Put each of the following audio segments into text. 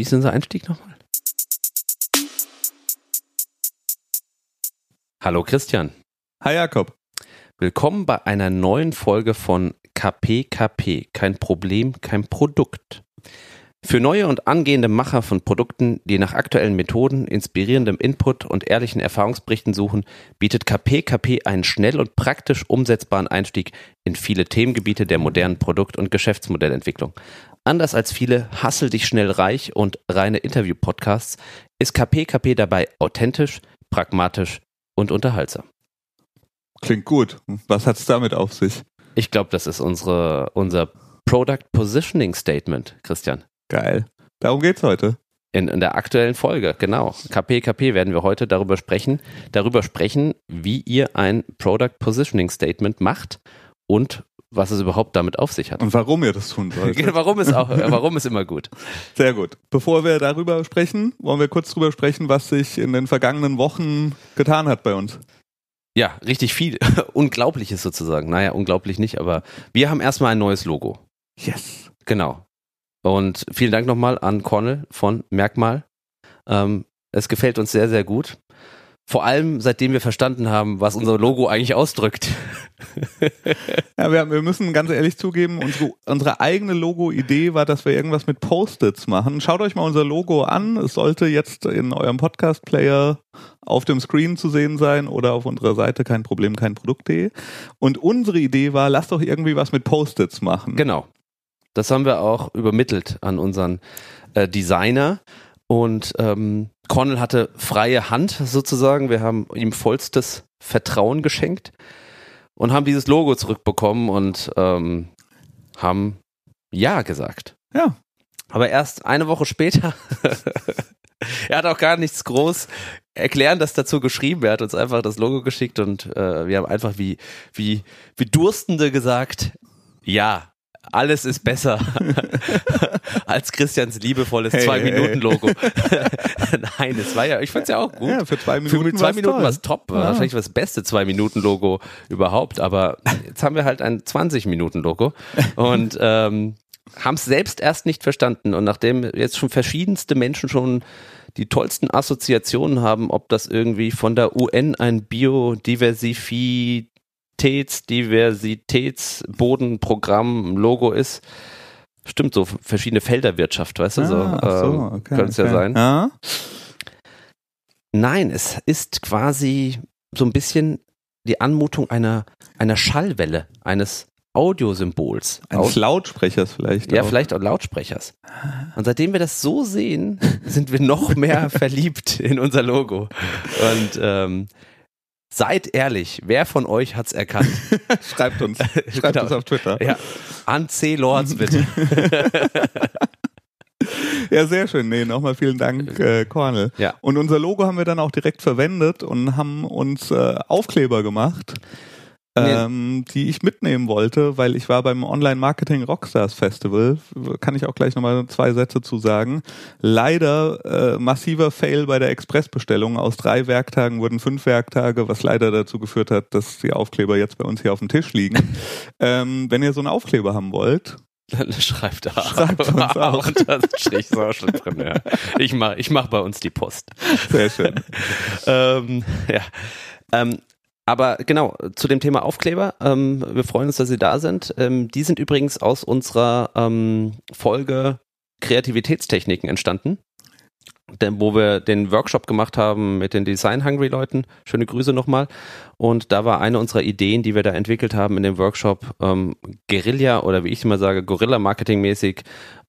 Wie ist unser Einstieg nochmal? Hallo Christian. Hi Jakob. Willkommen bei einer neuen Folge von KPKP. Kein Problem, kein Produkt. Für neue und angehende Macher von Produkten, die nach aktuellen Methoden, inspirierendem Input und ehrlichen Erfahrungsberichten suchen, bietet KPKP einen schnell und praktisch umsetzbaren Einstieg in viele Themengebiete der modernen Produkt- und Geschäftsmodellentwicklung. Anders als viele Hassel dich schnell reich und reine Interview-Podcasts ist KPKP dabei authentisch, pragmatisch und unterhaltsam. Klingt gut. Was hat es damit auf sich? Ich glaube, das ist unsere, unser Product Positioning Statement, Christian. Geil. Darum geht's heute. In, in der aktuellen Folge, genau. KPKP werden wir heute darüber sprechen, darüber sprechen, wie ihr ein Product Positioning Statement macht und was es überhaupt damit auf sich hat. Und warum ihr das tun solltet. warum ist auch, warum ist immer gut. Sehr gut. Bevor wir darüber sprechen, wollen wir kurz darüber sprechen, was sich in den vergangenen Wochen getan hat bei uns. Ja, richtig viel. Unglaubliches sozusagen. Naja, unglaublich nicht, aber wir haben erstmal ein neues Logo. Yes. Genau. Und vielen Dank nochmal an Cornel von Merkmal. Ähm, es gefällt uns sehr, sehr gut. Vor allem, seitdem wir verstanden haben, was unser Logo eigentlich ausdrückt. ja, wir, wir, müssen ganz ehrlich zugeben, unsere, unsere eigene Logo-Idee war, dass wir irgendwas mit Post-its machen. Schaut euch mal unser Logo an. Es sollte jetzt in eurem Podcast-Player auf dem Screen zu sehen sein oder auf unserer Seite kein Problem, kein Produkt.de. Und unsere Idee war, lasst doch irgendwie was mit Post-its machen. Genau. Das haben wir auch übermittelt an unseren äh, Designer. Und ähm, Cornell hatte freie Hand sozusagen. Wir haben ihm vollstes Vertrauen geschenkt und haben dieses Logo zurückbekommen und ähm, haben Ja gesagt. Ja. Aber erst eine Woche später. er hat auch gar nichts groß erklärendes dazu geschrieben. Er hat uns einfach das Logo geschickt und äh, wir haben einfach wie, wie, wie Durstende gesagt, ja, alles ist besser als Christians liebevolles hey, Zwei-Minuten-Logo. Nein, es war ja, ich fand's ja auch gut. Ja, für zwei Minuten, für zwei Minuten war es top. Ja. Wahrscheinlich das beste Zwei-Minuten-Logo überhaupt. Aber jetzt haben wir halt ein 20-Minuten-Logo und ähm, haben es selbst erst nicht verstanden. Und nachdem jetzt schon verschiedenste Menschen schon die tollsten Assoziationen haben, ob das irgendwie von der UN ein Diversitäts, Diversitätsbodenprogramm, Logo ist. Stimmt, so verschiedene Felderwirtschaft, weißt du, ah, so, so ähm, okay, könnte es okay. ja sein. Ja? Nein, es ist quasi so ein bisschen die Anmutung einer, einer Schallwelle, eines Audiosymbols. Eines Lautsprechers vielleicht. Ja, auch. vielleicht auch Lautsprechers. Und seitdem wir das so sehen, sind wir noch mehr verliebt in unser Logo. Und ähm, Seid ehrlich, wer von euch hat's erkannt? Schreibt uns. Schreibt genau. uns auf Twitter. Ja. An C. Lords bitte. ja, sehr schön. Nee, nochmal vielen Dank, äh, Cornel. Ja. Und unser Logo haben wir dann auch direkt verwendet und haben uns äh, Aufkleber gemacht ähm, die ich mitnehmen wollte, weil ich war beim Online-Marketing Rockstars Festival, kann ich auch gleich nochmal zwei Sätze zu sagen. Leider äh, massiver Fail bei der Expressbestellung. Aus drei Werktagen wurden fünf Werktage, was leider dazu geführt hat, dass die Aufkleber jetzt bei uns hier auf dem Tisch liegen. ähm, wenn ihr so einen Aufkleber haben wollt, dann schreibt da. Schreibt uns auch. Unterstrich Social drin, ja. Ich mach, ich mach bei uns die Post. Sehr schön. ähm, ja. Ähm, aber genau, zu dem Thema Aufkleber. Ähm, wir freuen uns, dass Sie da sind. Ähm, die sind übrigens aus unserer ähm, Folge Kreativitätstechniken entstanden. Denn, wo wir den Workshop gemacht haben mit den Design-Hungry-Leuten. Schöne Grüße nochmal. Und da war eine unserer Ideen, die wir da entwickelt haben in dem Workshop, ähm, Guerilla oder wie ich immer sage, Gorilla-Marketing-mäßig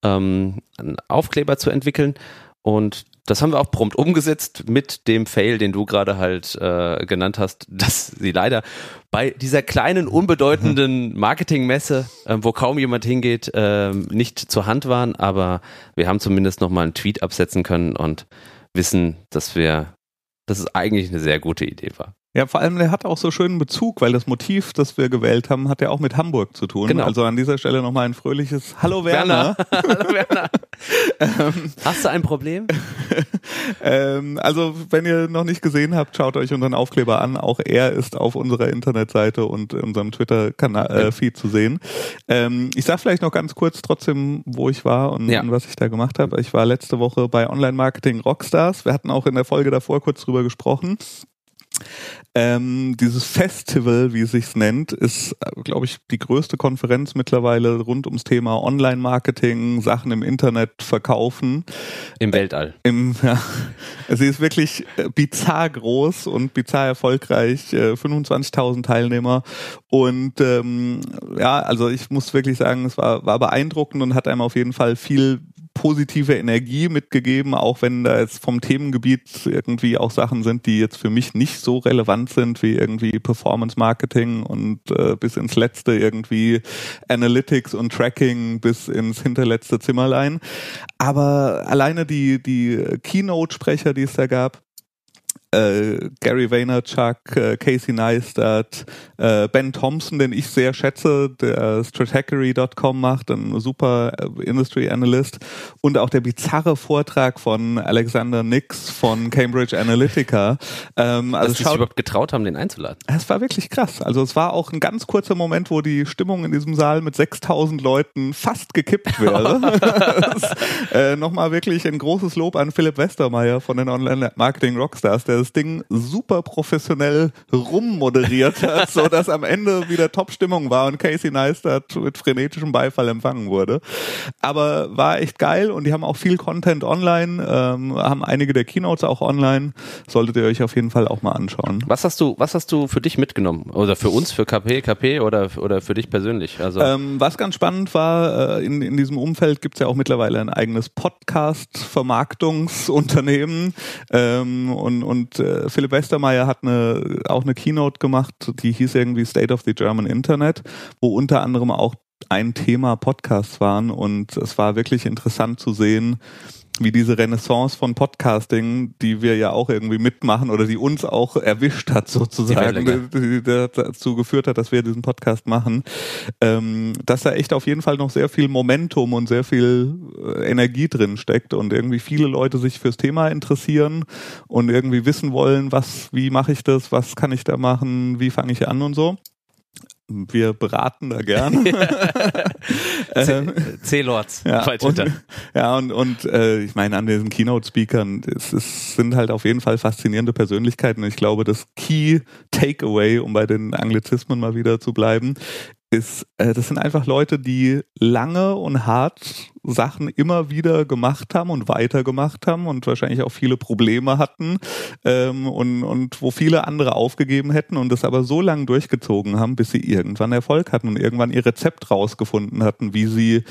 ähm, einen Aufkleber zu entwickeln. Und das haben wir auch prompt umgesetzt mit dem Fail, den du gerade halt äh, genannt hast, dass sie leider bei dieser kleinen, unbedeutenden Marketingmesse, äh, wo kaum jemand hingeht, äh, nicht zur Hand waren. Aber wir haben zumindest nochmal einen Tweet absetzen können und wissen, dass wir, dass es eigentlich eine sehr gute Idee war. Ja, vor allem, der hat auch so schönen Bezug, weil das Motiv, das wir gewählt haben, hat ja auch mit Hamburg zu tun. Genau. Also an dieser Stelle nochmal ein fröhliches Hallo Werner. Werner. Hallo Werner. ähm, Hast du ein Problem? ähm, also, wenn ihr noch nicht gesehen habt, schaut euch unseren Aufkleber an. Auch er ist auf unserer Internetseite und unserem Twitter-Feed äh, zu sehen. Ähm, ich sag vielleicht noch ganz kurz trotzdem, wo ich war und, ja. und was ich da gemacht habe. Ich war letzte Woche bei Online-Marketing Rockstars. Wir hatten auch in der Folge davor kurz drüber gesprochen. Ähm, dieses Festival, wie es sich nennt, ist, glaube ich, die größte Konferenz mittlerweile rund ums Thema Online-Marketing, Sachen im Internet verkaufen. Im Weltall. Äh, Im, ja, sie ist wirklich äh, bizarr groß und bizarr erfolgreich. Äh, 25.000 Teilnehmer. Und ähm, ja, also ich muss wirklich sagen, es war, war beeindruckend und hat einem auf jeden Fall viel positive Energie mitgegeben, auch wenn da jetzt vom Themengebiet irgendwie auch Sachen sind, die jetzt für mich nicht so relevant sind wie irgendwie Performance Marketing und äh, bis ins letzte irgendwie Analytics und Tracking bis ins hinterletzte Zimmerlein. Aber alleine die, die Keynote-Sprecher, die es da gab, äh, Gary Vaynerchuk, äh, Casey Neistat, äh, Ben Thompson, den ich sehr schätze, der Stratechery.com macht, ein super äh, Industry Analyst und auch der bizarre Vortrag von Alexander Nix von Cambridge Analytica. Ähm, also Dass sie sich überhaupt getraut haben, den einzuladen. Es war wirklich krass. Also es war auch ein ganz kurzer Moment, wo die Stimmung in diesem Saal mit 6000 Leuten fast gekippt wäre. äh, Nochmal wirklich ein großes Lob an Philipp Westermeier von den Online Marketing Rockstars, der das Ding super professionell rummoderiert hat, so dass am Ende wieder Top-Stimmung war und Casey Neistat mit frenetischem Beifall empfangen wurde. Aber war echt geil und die haben auch viel Content online, ähm, haben einige der Keynotes auch online. Solltet ihr euch auf jeden Fall auch mal anschauen. Was hast du, was hast du für dich mitgenommen? Oder für uns, für KP, KP oder, oder für dich persönlich? Also ähm, was ganz spannend war, äh, in, in diesem Umfeld gibt es ja auch mittlerweile ein eigenes Podcast-Vermarktungsunternehmen ähm, und, und und äh, Philipp Westermeier hat eine, auch eine Keynote gemacht, die hieß irgendwie State of the German Internet, wo unter anderem auch ein Thema Podcasts waren. Und es war wirklich interessant zu sehen, wie diese Renaissance von Podcasting, die wir ja auch irgendwie mitmachen oder die uns auch erwischt hat sozusagen, die, die, dazu geführt hat, dass wir diesen Podcast machen, ähm, dass da echt auf jeden Fall noch sehr viel Momentum und sehr viel äh, Energie drin steckt und irgendwie viele Leute sich fürs Thema interessieren und irgendwie wissen wollen, was, wie mache ich das, was kann ich da machen, wie fange ich an und so wir beraten da gern. C-Lords ja, bei Twitter. Und, ja, und, und äh, ich meine, an diesen Keynote-Speakern, es, es sind halt auf jeden Fall faszinierende Persönlichkeiten. Ich glaube, das Key Takeaway, um bei den Anglizismen mal wieder zu bleiben, ist, äh, das sind einfach Leute, die lange und hart Sachen immer wieder gemacht haben und weitergemacht haben und wahrscheinlich auch viele Probleme hatten ähm, und, und wo viele andere aufgegeben hätten und das aber so lange durchgezogen haben, bis sie irgendwann Erfolg hatten und irgendwann ihr Rezept rausgefunden hatten, wie sie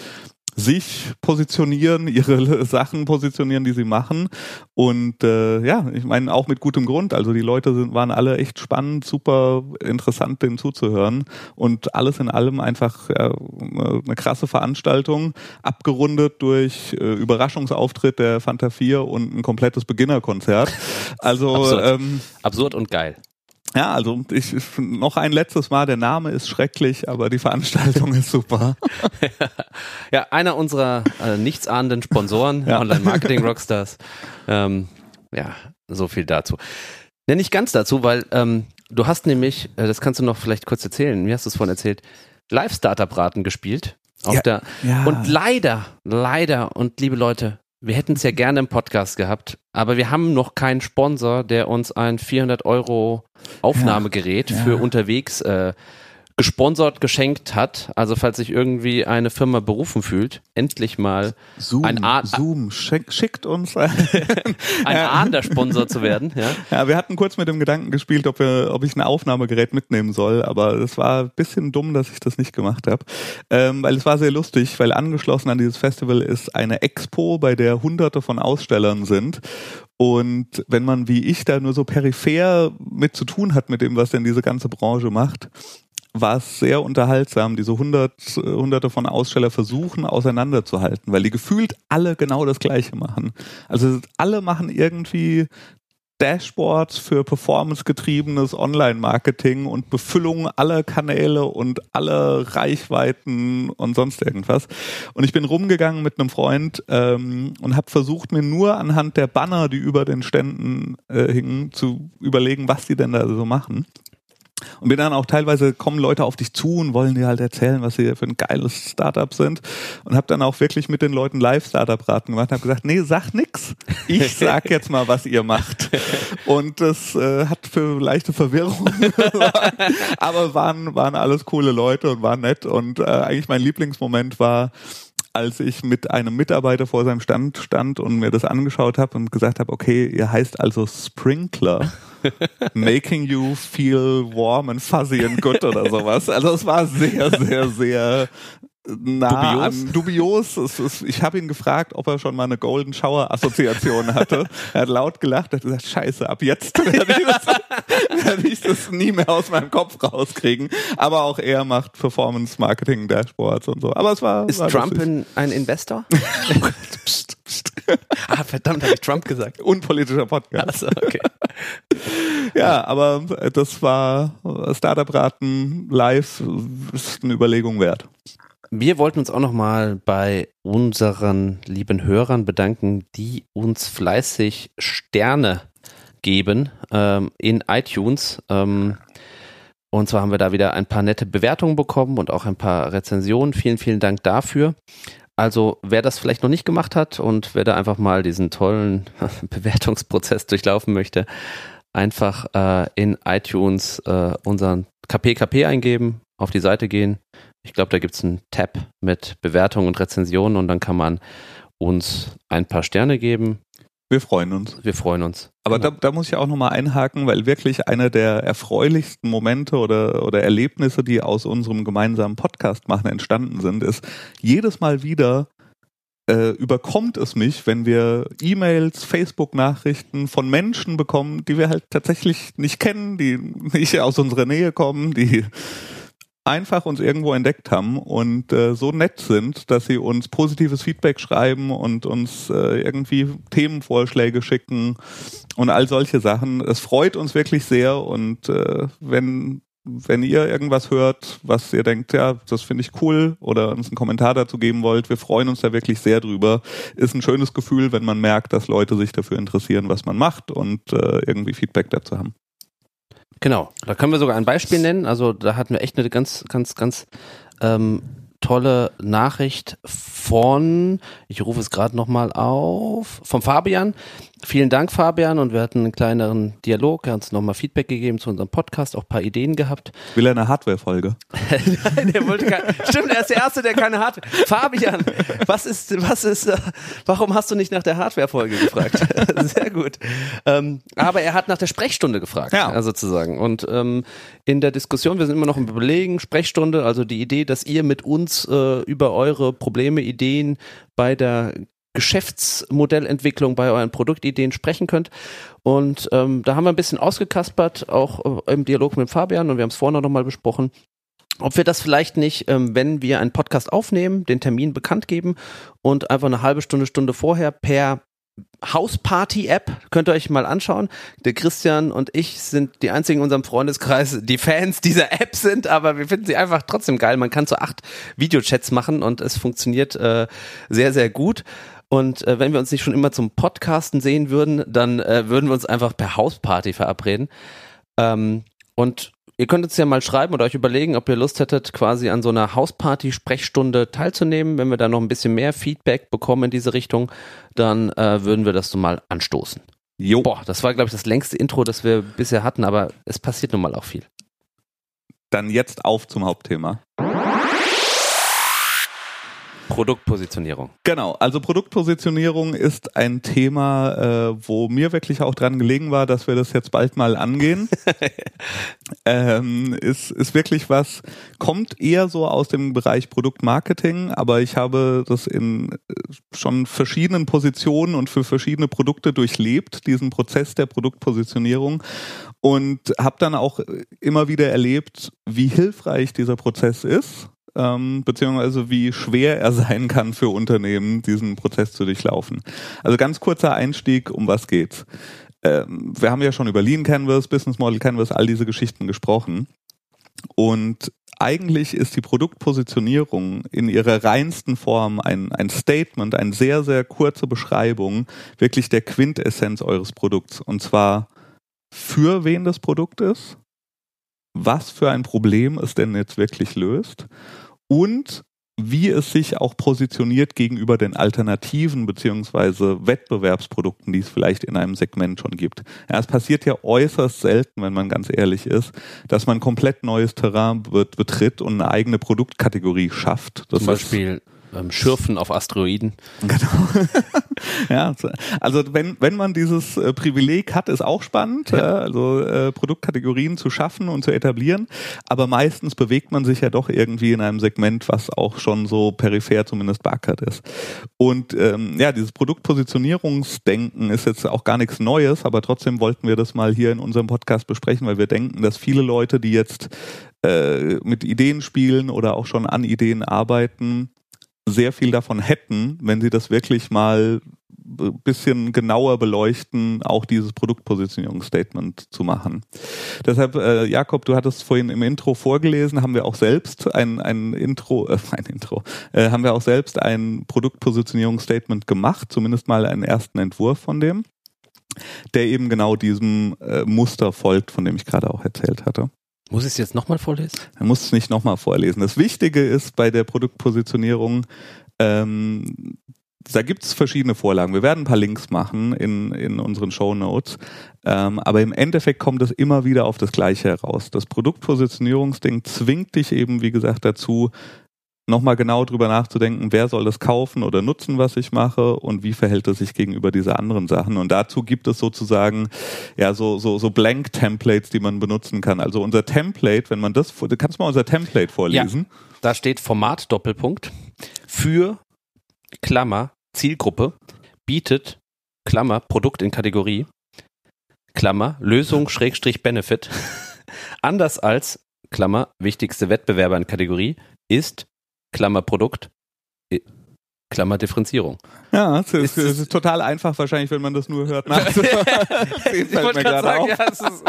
sich positionieren, ihre Sachen positionieren, die sie machen. Und äh, ja, ich meine auch mit gutem Grund. Also die Leute sind, waren alle echt spannend, super interessant, denen zuzuhören. Und alles in allem einfach ja, eine krasse Veranstaltung, abgerundet durch äh, Überraschungsauftritt der Fanta 4 und ein komplettes Beginnerkonzert. Also absurd, ähm, absurd und geil. Ja, also ich, noch ein letztes Mal, der Name ist schrecklich, aber die Veranstaltung ist super. ja, einer unserer äh, nichtsahnenden Sponsoren, ja. Online Marketing Rockstars. Ähm, ja, so viel dazu. Ja, nicht ganz dazu, weil ähm, du hast nämlich, äh, das kannst du noch vielleicht kurz erzählen, wie hast du es vorhin erzählt, Live-Startup-Raten gespielt. Auf ja, der, ja. Und leider, leider, und liebe Leute, wir hätten es ja gerne im Podcast gehabt, aber wir haben noch keinen Sponsor, der uns ein 400 Euro Aufnahmegerät ja, ja. für unterwegs äh, gesponsert geschenkt hat. Also falls sich irgendwie eine Firma berufen fühlt, endlich mal Zoom, ein A Zoom schick, schickt uns ein, ein ahnder Sponsor zu werden. Ja. ja, wir hatten kurz mit dem Gedanken gespielt, ob, wir, ob ich ein Aufnahmegerät mitnehmen soll, aber es war ein bisschen dumm, dass ich das nicht gemacht habe, ähm, weil es war sehr lustig, weil angeschlossen an dieses Festival ist eine Expo, bei der hunderte von Ausstellern sind und wenn man wie ich da nur so peripher mit zu tun hat mit dem, was denn diese ganze Branche macht, war es sehr unterhaltsam, diese hundert, hunderte von Aussteller versuchen auseinanderzuhalten, weil die gefühlt alle genau das Gleiche machen. Also alle machen irgendwie Dashboards für performancegetriebenes Online-Marketing und Befüllung aller Kanäle und alle Reichweiten und sonst irgendwas. Und ich bin rumgegangen mit einem Freund ähm, und habe versucht, mir nur anhand der Banner, die über den Ständen äh, hingen, zu überlegen, was die denn da so machen. Und bin dann auch teilweise kommen Leute auf dich zu und wollen dir halt erzählen, was sie für ein geiles Startup sind. Und habe dann auch wirklich mit den Leuten Live-Startup-Raten gemacht und habe gesagt, nee, sag nix. Ich sag jetzt mal, was ihr macht. Und das äh, hat für leichte Verwirrung aber waren, waren alles coole Leute und waren nett. Und äh, eigentlich mein Lieblingsmoment war, als ich mit einem Mitarbeiter vor seinem Stand stand und mir das angeschaut habe und gesagt habe, okay, ihr heißt also Sprinkler, making you feel warm and fuzzy and good oder sowas. Also es war sehr, sehr, sehr nah dubios. an dubios. Es, es, ich habe ihn gefragt, ob er schon mal eine Golden Shower Assoziation hatte. er hat laut gelacht, hat gesagt, scheiße, ab jetzt werde ich, das, werde ich das nie mehr aus meinem Kopf rauskriegen. Aber auch er macht Performance Marketing Dashboards und so. Aber es war. Ist war Trump ein, ein Investor? psst, psst. Ah, verdammt, habe ich Trump gesagt. Unpolitischer Podcast. Also, okay. ja, aber das war Startup-Raten live ist eine Überlegung wert. Wir wollten uns auch nochmal bei unseren lieben Hörern bedanken, die uns fleißig Sterne geben ähm, in iTunes. Ähm, und zwar haben wir da wieder ein paar nette Bewertungen bekommen und auch ein paar Rezensionen. Vielen, vielen Dank dafür. Also wer das vielleicht noch nicht gemacht hat und wer da einfach mal diesen tollen Bewertungsprozess durchlaufen möchte, einfach äh, in iTunes äh, unseren KPKP eingeben, auf die Seite gehen, ich glaube, da gibt es einen Tab mit Bewertungen und Rezensionen und dann kann man uns ein paar Sterne geben. Wir freuen uns. Wir freuen uns. Aber genau. da, da muss ich auch nochmal einhaken, weil wirklich einer der erfreulichsten Momente oder, oder Erlebnisse, die aus unserem gemeinsamen Podcast machen entstanden sind, ist jedes Mal wieder äh, überkommt es mich, wenn wir E-Mails, Facebook-Nachrichten von Menschen bekommen, die wir halt tatsächlich nicht kennen, die nicht aus unserer Nähe kommen, die einfach uns irgendwo entdeckt haben und äh, so nett sind, dass sie uns positives Feedback schreiben und uns äh, irgendwie Themenvorschläge schicken und all solche Sachen. Es freut uns wirklich sehr und äh, wenn wenn ihr irgendwas hört, was ihr denkt, ja, das finde ich cool oder uns einen Kommentar dazu geben wollt, wir freuen uns da wirklich sehr drüber. Ist ein schönes Gefühl, wenn man merkt, dass Leute sich dafür interessieren, was man macht und äh, irgendwie Feedback dazu haben. Genau, da können wir sogar ein Beispiel nennen. Also da hatten wir echt eine ganz, ganz, ganz ähm, tolle Nachricht von, ich rufe es gerade nochmal auf, vom Fabian. Vielen Dank, Fabian. Und wir hatten einen kleineren Dialog. Er hat uns nochmal Feedback gegeben zu unserem Podcast, auch ein paar Ideen gehabt. Will er eine Hardware-Folge? Nein, der wollte keine. Stimmt, er ist der Erste, der keine Hardware. Fabian, was ist, was ist, warum hast du nicht nach der Hardware-Folge gefragt? Sehr gut. Ähm, aber er hat nach der Sprechstunde gefragt, ja. sozusagen. Und ähm, in der Diskussion, wir sind immer noch im Überlegen, Sprechstunde, also die Idee, dass ihr mit uns äh, über eure Probleme, Ideen bei der Geschäftsmodellentwicklung bei euren Produktideen sprechen könnt. Und ähm, da haben wir ein bisschen ausgekaspert, auch äh, im Dialog mit Fabian und wir haben es vorhin noch mal besprochen ob wir das vielleicht nicht, ähm, wenn wir einen Podcast aufnehmen, den Termin bekannt geben und einfach eine halbe Stunde, Stunde vorher per Hausparty-App, könnt ihr euch mal anschauen. Der Christian und ich sind die einzigen in unserem Freundeskreis, die Fans dieser App sind, aber wir finden sie einfach trotzdem geil. Man kann so acht Videochats machen und es funktioniert äh, sehr, sehr gut. Und äh, wenn wir uns nicht schon immer zum Podcasten sehen würden, dann äh, würden wir uns einfach per Hausparty verabreden. Ähm, und ihr könnt uns ja mal schreiben oder euch überlegen, ob ihr Lust hättet, quasi an so einer Hausparty-Sprechstunde teilzunehmen. Wenn wir da noch ein bisschen mehr Feedback bekommen in diese Richtung, dann äh, würden wir das so mal anstoßen. Jo. Boah, das war, glaube ich, das längste Intro, das wir bisher hatten, aber es passiert nun mal auch viel. Dann jetzt auf zum Hauptthema. Produktpositionierung. Genau, also Produktpositionierung ist ein Thema, äh, wo mir wirklich auch dran gelegen war, dass wir das jetzt bald mal angehen. ähm, ist, ist wirklich was, kommt eher so aus dem Bereich Produktmarketing, aber ich habe das in äh, schon verschiedenen Positionen und für verschiedene Produkte durchlebt, diesen Prozess der Produktpositionierung und habe dann auch immer wieder erlebt, wie hilfreich dieser Prozess ist ähm, beziehungsweise wie schwer er sein kann für Unternehmen, diesen Prozess zu durchlaufen. Also ganz kurzer Einstieg, um was geht's? ähm, wir haben ja schon über Lean Canvas, Business Model Canvas, all diese Geschichten gesprochen. Und eigentlich ist die Produktpositionierung in ihrer reinsten Form ein, ein Statement, eine sehr, sehr kurze Beschreibung wirklich der Quintessenz eures Produkts. Und zwar für wen das Produkt ist, was für ein Problem es denn jetzt wirklich löst und wie es sich auch positioniert gegenüber den Alternativen beziehungsweise Wettbewerbsprodukten, die es vielleicht in einem Segment schon gibt. Ja, es passiert ja äußerst selten, wenn man ganz ehrlich ist, dass man komplett neues Terrain betritt und eine eigene Produktkategorie schafft. Das Zum Beispiel ähm, Schürfen auf Asteroiden. Genau. ja, also wenn, wenn man dieses äh, Privileg hat, ist auch spannend, ja. äh, also äh, Produktkategorien zu schaffen und zu etablieren. Aber meistens bewegt man sich ja doch irgendwie in einem Segment, was auch schon so peripher zumindest beackert ist. Und ähm, ja, dieses Produktpositionierungsdenken ist jetzt auch gar nichts Neues, aber trotzdem wollten wir das mal hier in unserem Podcast besprechen, weil wir denken, dass viele Leute, die jetzt äh, mit Ideen spielen oder auch schon an Ideen arbeiten, sehr viel davon hätten, wenn sie das wirklich mal bisschen genauer beleuchten, auch dieses Produktpositionierungsstatement zu machen. Deshalb, äh, Jakob, du hattest vorhin im Intro vorgelesen, haben wir auch selbst ein, ein Intro, äh, ein Intro, äh, haben wir auch selbst ein Produktpositionierungsstatement gemacht, zumindest mal einen ersten Entwurf von dem, der eben genau diesem äh, Muster folgt, von dem ich gerade auch erzählt hatte. Muss ich es jetzt nochmal vorlesen? Er muss es nicht nochmal vorlesen. Das Wichtige ist bei der Produktpositionierung, ähm, da gibt es verschiedene Vorlagen. Wir werden ein paar Links machen in, in unseren Show Notes. Ähm, aber im Endeffekt kommt es immer wieder auf das Gleiche heraus. Das Produktpositionierungsding zwingt dich eben, wie gesagt, dazu, nochmal genau drüber nachzudenken, wer soll das kaufen oder nutzen, was ich mache und wie verhält es sich gegenüber dieser anderen Sachen. Und dazu gibt es sozusagen ja so, so, so Blank-Templates, die man benutzen kann. Also unser Template, wenn man das, kannst du mal unser Template vorlesen? Ja, da steht Format Doppelpunkt für Klammer Zielgruppe bietet Klammer Produkt in Kategorie Klammer Lösung Schrägstrich Benefit anders als Klammer wichtigste Wettbewerber in Kategorie ist Klammer Produkt, Klammer Differenzierung. Ja, es ist, ist, ist, total einfach wahrscheinlich, wenn man das nur hört. ich wollte gerade sagen, ja, es ist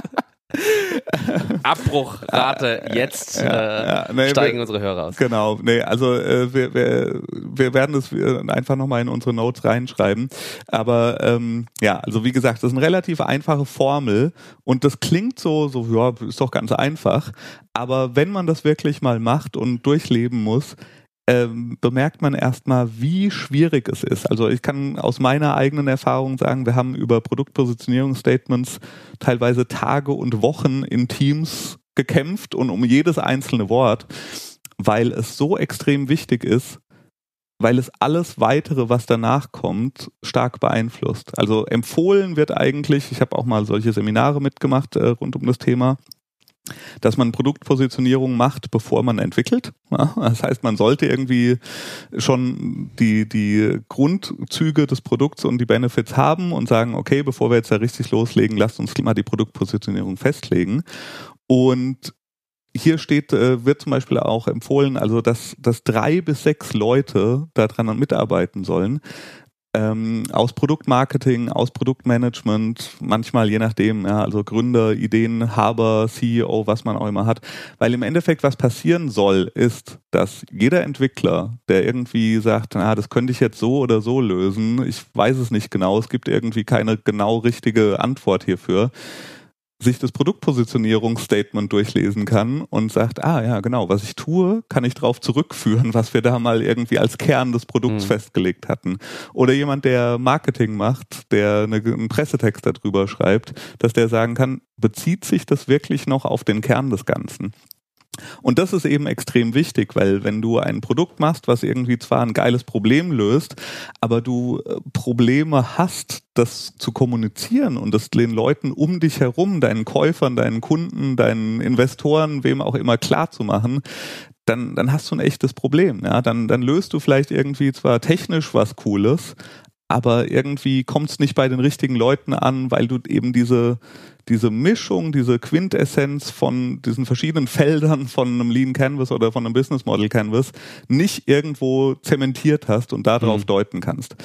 Abbruchrate jetzt ja, äh, ja, nee, steigen wir, unsere Hörer aus. Genau, nee, also äh, wir, wir, wir werden es einfach nochmal in unsere Notes reinschreiben. Aber ähm, ja, also wie gesagt, das ist eine relativ einfache Formel und das klingt so, so ja, ist doch ganz einfach. Aber wenn man das wirklich mal macht und durchleben muss, ähm, bemerkt man erstmal, wie schwierig es ist. Also ich kann aus meiner eigenen Erfahrung sagen, wir haben über Produktpositionierungsstatements teilweise Tage und Wochen in Teams gekämpft und um jedes einzelne Wort, weil es so extrem wichtig ist, weil es alles weitere, was danach kommt, stark beeinflusst. Also empfohlen wird eigentlich, ich habe auch mal solche Seminare mitgemacht äh, rund um das Thema, dass man Produktpositionierung macht, bevor man entwickelt. Ja, das heißt, man sollte irgendwie schon die, die Grundzüge des Produkts und die Benefits haben und sagen, okay, bevor wir jetzt da richtig loslegen, lasst uns mal die Produktpositionierung festlegen. Und hier steht, äh, wird zum Beispiel auch empfohlen, also dass, dass drei bis sechs Leute daran mitarbeiten sollen, ähm, aus Produktmarketing, aus Produktmanagement, manchmal je nachdem, ja, also Gründer, Ideenhaber, CEO, was man auch immer hat. Weil im Endeffekt, was passieren soll, ist, dass jeder Entwickler, der irgendwie sagt, na, das könnte ich jetzt so oder so lösen, ich weiß es nicht genau, es gibt irgendwie keine genau richtige Antwort hierfür, sich das Produktpositionierungsstatement durchlesen kann und sagt, ah ja, genau, was ich tue, kann ich darauf zurückführen, was wir da mal irgendwie als Kern des Produkts mhm. festgelegt hatten. Oder jemand, der Marketing macht, der eine, einen Pressetext darüber schreibt, dass der sagen kann, bezieht sich das wirklich noch auf den Kern des Ganzen? Und das ist eben extrem wichtig, weil wenn du ein Produkt machst, was irgendwie zwar ein geiles Problem löst, aber du äh, Probleme hast, das zu kommunizieren und das den Leuten um dich herum, deinen Käufern, deinen Kunden, deinen Investoren, wem auch immer klar zu machen, dann, dann hast du ein echtes Problem. Ja? Dann, dann löst du vielleicht irgendwie zwar technisch was Cooles, aber irgendwie kommt es nicht bei den richtigen Leuten an, weil du eben diese, diese Mischung, diese Quintessenz von diesen verschiedenen Feldern von einem Lean Canvas oder von einem Business Model Canvas nicht irgendwo zementiert hast und darauf mhm. deuten kannst.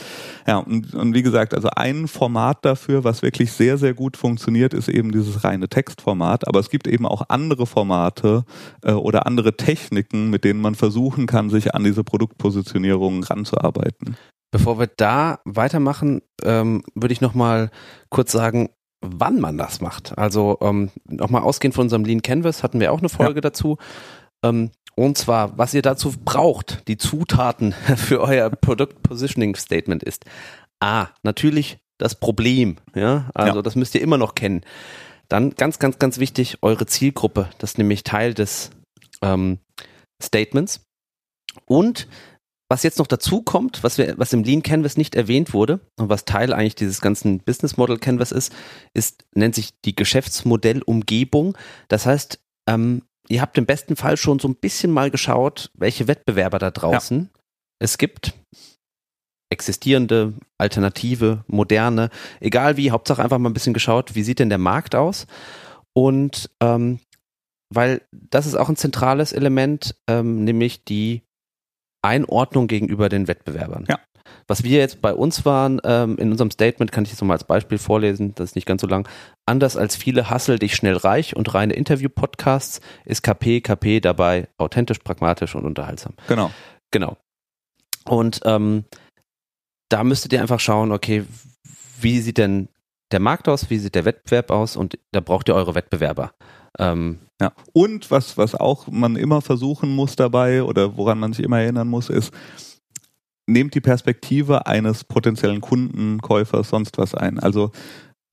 Ja, und, und wie gesagt, also ein Format dafür, was wirklich sehr, sehr gut funktioniert, ist eben dieses reine Textformat. Aber es gibt eben auch andere Formate äh, oder andere Techniken, mit denen man versuchen kann, sich an diese Produktpositionierung ranzuarbeiten. Bevor wir da weitermachen, ähm, würde ich nochmal kurz sagen, wann man das macht. Also ähm, nochmal ausgehend von unserem Lean Canvas hatten wir auch eine Folge ja. dazu. Ähm, und zwar, was ihr dazu braucht, die Zutaten für euer Product Positioning Statement ist. A, natürlich das Problem. Ja, also ja. das müsst ihr immer noch kennen. Dann ganz, ganz, ganz wichtig, eure Zielgruppe. Das ist nämlich Teil des ähm, Statements. Und was jetzt noch dazu kommt, was, wir, was im Lean Canvas nicht erwähnt wurde und was Teil eigentlich dieses ganzen Business Model Canvas ist, ist, nennt sich die Geschäftsmodellumgebung. Das heißt, ähm, ihr habt im besten Fall schon so ein bisschen mal geschaut, welche Wettbewerber da draußen ja. es gibt. Existierende, alternative, moderne, egal wie, Hauptsache einfach mal ein bisschen geschaut, wie sieht denn der Markt aus? Und ähm, weil das ist auch ein zentrales Element, ähm, nämlich die Einordnung gegenüber den Wettbewerbern. Ja. Was wir jetzt bei uns waren, ähm, in unserem Statement, kann ich jetzt nochmal als Beispiel vorlesen, das ist nicht ganz so lang. Anders als viele Hassel dich schnell reich und reine Interview-Podcasts ist KP, KP dabei authentisch, pragmatisch und unterhaltsam. Genau. Genau. Und ähm, da müsstet ihr einfach schauen, okay, wie sieht denn der Markt aus, wie sieht der Wettbewerb aus und da braucht ihr eure Wettbewerber. Ähm, ja. Und was, was auch man immer versuchen muss dabei oder woran man sich immer erinnern muss, ist, nehmt die Perspektive eines potenziellen Kunden, Käufers, sonst was ein. Also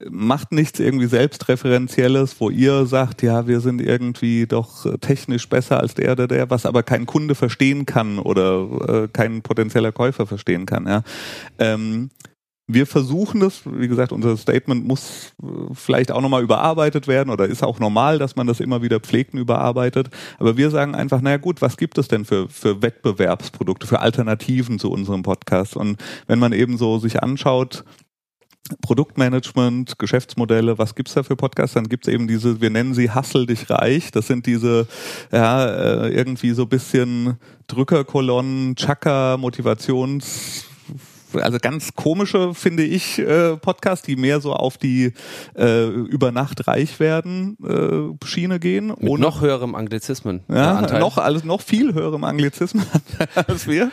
macht nichts irgendwie selbstreferenzielles, wo ihr sagt, ja, wir sind irgendwie doch technisch besser als der oder der, was aber kein Kunde verstehen kann oder äh, kein potenzieller Käufer verstehen kann. Ja. Ähm, wir versuchen das, wie gesagt, unser Statement muss äh, vielleicht auch nochmal überarbeitet werden oder ist auch normal, dass man das immer wieder pflegt und überarbeitet. Aber wir sagen einfach, naja gut, was gibt es denn für, für Wettbewerbsprodukte, für Alternativen zu unserem Podcast? Und wenn man eben so sich anschaut, Produktmanagement, Geschäftsmodelle, was gibt's da für Podcasts? Dann gibt's eben diese, wir nennen sie Hassel dich reich. Das sind diese, ja, äh, irgendwie so bisschen Drückerkolonnen, Chaka, Motivations also ganz komische, finde ich, äh, Podcasts, die mehr so auf die äh, über Nacht reich werden äh, Schiene gehen. Mit ohne, noch höherem Anglizismen. Ja, noch alles noch viel höherem Anglizismen als wir.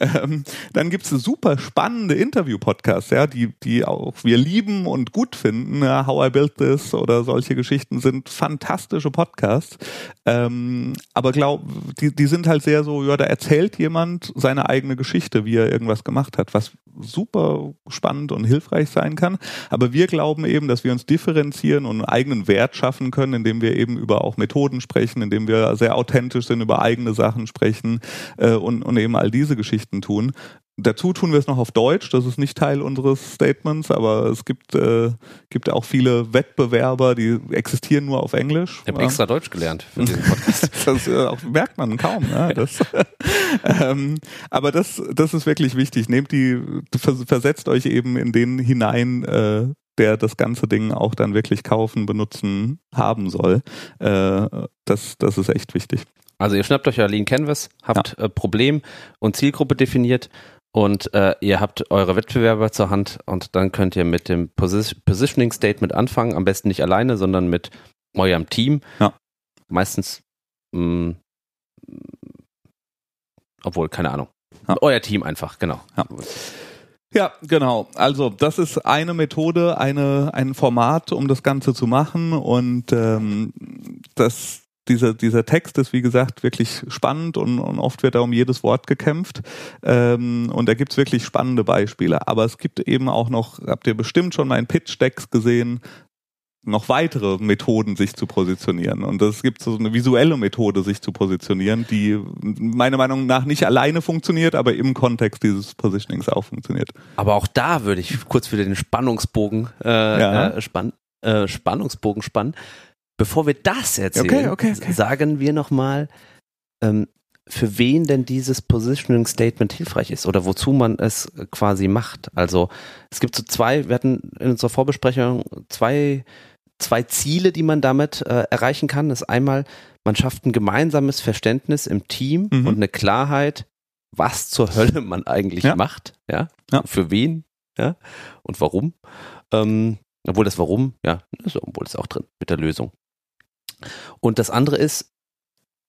Ähm, dann gibt's super spannende Interview-Podcasts, ja, die, die auch wir lieben und gut finden. Ja, How I Built This oder solche Geschichten sind fantastische Podcasts. Ähm, aber glaub, die, die sind halt sehr so, ja, da erzählt jemand seine eigene Geschichte, wie er irgendwas gemacht hat, was super spannend und hilfreich sein kann. Aber wir glauben eben, dass wir uns differenzieren und einen eigenen Wert schaffen können, indem wir eben über auch Methoden sprechen, indem wir sehr authentisch sind, über eigene Sachen sprechen äh, und, und eben all diese Geschichten tun. Dazu tun wir es noch auf Deutsch, das ist nicht Teil unseres Statements, aber es gibt, äh, gibt auch viele Wettbewerber, die existieren nur auf Englisch. Ich habe extra Deutsch gelernt für diesen Podcast. das äh, auch, merkt man kaum. Ne? Das, ähm, aber das, das ist wirklich wichtig. Nehmt die, versetzt euch eben in den hinein, äh, der das ganze Ding auch dann wirklich kaufen, benutzen, haben soll. Äh, das, das ist echt wichtig. Also ihr schnappt euch ja Lean Canvas, habt ja. äh, Problem und Zielgruppe definiert und äh, ihr habt eure Wettbewerber zur Hand und dann könnt ihr mit dem Posi Positioning Statement anfangen. Am besten nicht alleine, sondern mit eurem Team. Ja. Meistens, mh, mm, obwohl, keine Ahnung. Ja. Euer Team einfach, genau. Ja. Ja, genau. Also das ist eine Methode, eine, ein Format, um das Ganze zu machen. Und ähm, das dieser, dieser Text ist, wie gesagt, wirklich spannend und, und oft wird da um jedes Wort gekämpft. Ähm, und da gibt's wirklich spannende Beispiele. Aber es gibt eben auch noch, habt ihr bestimmt schon mal in Pitch-Decks gesehen, noch weitere Methoden, sich zu positionieren. Und es gibt so eine visuelle Methode, sich zu positionieren, die meiner Meinung nach nicht alleine funktioniert, aber im Kontext dieses Positionings auch funktioniert. Aber auch da würde ich kurz wieder den Spannungsbogen äh, ja. äh, spann, äh, Spannungsbogen spannen. Bevor wir das erzählen, okay, okay, okay. sagen wir nochmal, ähm, für wen denn dieses Positioning Statement hilfreich ist oder wozu man es quasi macht. Also es gibt so zwei, wir hatten in unserer Vorbesprechung zwei, zwei Ziele, die man damit äh, erreichen kann. Das ist einmal, man schafft ein gemeinsames Verständnis im Team mhm. und eine Klarheit, was zur Hölle man eigentlich ja. macht, ja? ja, für wen, ja, und warum. Ähm, obwohl das Warum, ja, ist, obwohl es auch drin mit der Lösung. Und das andere ist,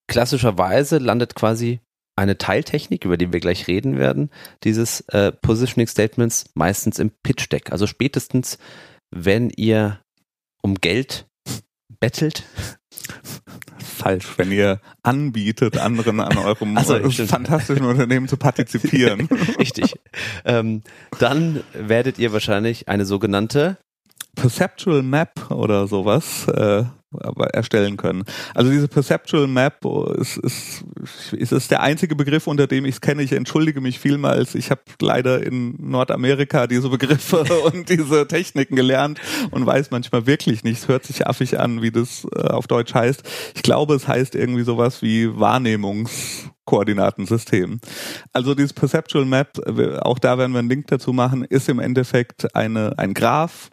klassischerweise landet quasi eine Teiltechnik, über die wir gleich reden werden, dieses äh, Positioning Statements meistens im Pitch Deck. Also spätestens, wenn ihr um Geld bettelt. Falsch, wenn ihr anbietet, anderen an eurem so, fantastischen Unternehmen zu partizipieren. Richtig. Ähm, dann werdet ihr wahrscheinlich eine sogenannte Perceptual Map oder sowas äh, erstellen können. Also diese Perceptual Map ist, ist, ist, ist der einzige Begriff, unter dem ich es kenne. Ich entschuldige mich vielmals. Ich habe leider in Nordamerika diese Begriffe und diese Techniken gelernt und weiß manchmal wirklich nicht. Es hört sich affig an, wie das äh, auf Deutsch heißt. Ich glaube, es heißt irgendwie sowas wie Wahrnehmungskoordinatensystem. Also dieses Perceptual Map, auch da werden wir einen Link dazu machen, ist im Endeffekt eine, ein Graph,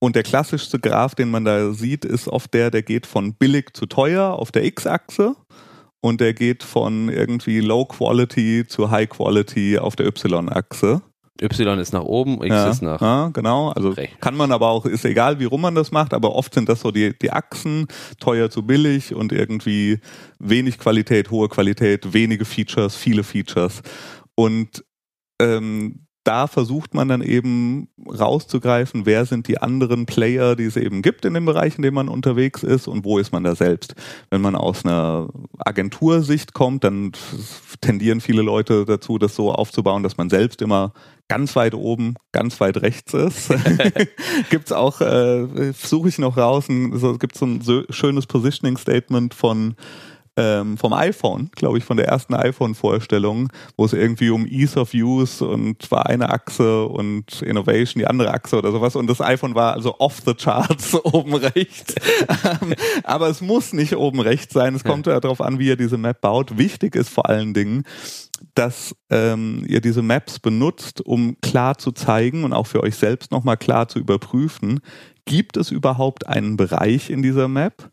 und der klassischste Graph, den man da sieht, ist oft der, der geht von billig zu teuer auf der X-Achse und der geht von irgendwie Low Quality zu High Quality auf der Y-Achse. Y ist nach oben, X ja, ist nach. Ja, genau. Also rechts. kann man aber auch, ist egal, wie rum man das macht, aber oft sind das so die, die Achsen, teuer zu billig und irgendwie wenig Qualität, hohe Qualität, wenige Features, viele Features. Und ähm, da versucht man dann eben rauszugreifen, wer sind die anderen Player, die es eben gibt in dem Bereich, in dem man unterwegs ist und wo ist man da selbst. Wenn man aus einer Agentursicht kommt, dann tendieren viele Leute dazu, das so aufzubauen, dass man selbst immer ganz weit oben, ganz weit rechts ist. gibt's auch, äh, suche ich noch raus, so, gibt's so ein schönes Positioning Statement von ähm, vom iPhone, glaube ich, von der ersten iPhone-Vorstellung, wo es irgendwie um Ease of Use und war eine Achse und Innovation die andere Achse oder sowas. Und das iPhone war also off the charts oben rechts. Ähm, aber es muss nicht oben rechts sein. Es kommt ja darauf an, wie ihr diese Map baut. Wichtig ist vor allen Dingen, dass ähm, ihr diese Maps benutzt, um klar zu zeigen und auch für euch selbst nochmal klar zu überprüfen, gibt es überhaupt einen Bereich in dieser Map,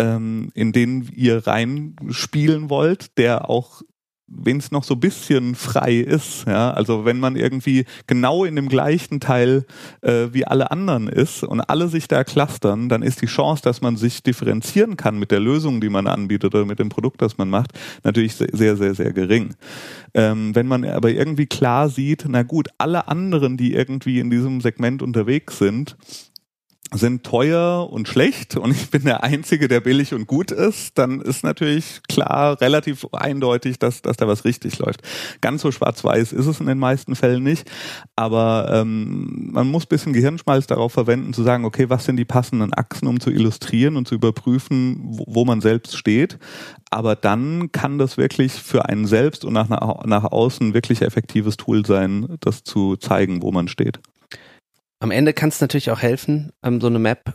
ähm, in den ihr reinspielen wollt, der auch wenn es noch so bisschen frei ist, ja, also wenn man irgendwie genau in dem gleichen Teil äh, wie alle anderen ist und alle sich da clustern, dann ist die Chance, dass man sich differenzieren kann mit der Lösung, die man anbietet oder mit dem Produkt, das man macht, natürlich sehr, sehr, sehr gering. Ähm, wenn man aber irgendwie klar sieht, na gut, alle anderen, die irgendwie in diesem Segment unterwegs sind, sind teuer und schlecht und ich bin der Einzige, der billig und gut ist, dann ist natürlich klar, relativ eindeutig, dass, dass da was richtig läuft. Ganz so schwarz-weiß ist es in den meisten Fällen nicht, aber ähm, man muss bisschen Gehirnschmalz darauf verwenden, zu sagen, okay, was sind die passenden Achsen, um zu illustrieren und zu überprüfen, wo, wo man selbst steht. Aber dann kann das wirklich für einen selbst und nach, nach außen wirklich effektives Tool sein, das zu zeigen, wo man steht. Am Ende kann es natürlich auch helfen, ähm, so eine Map,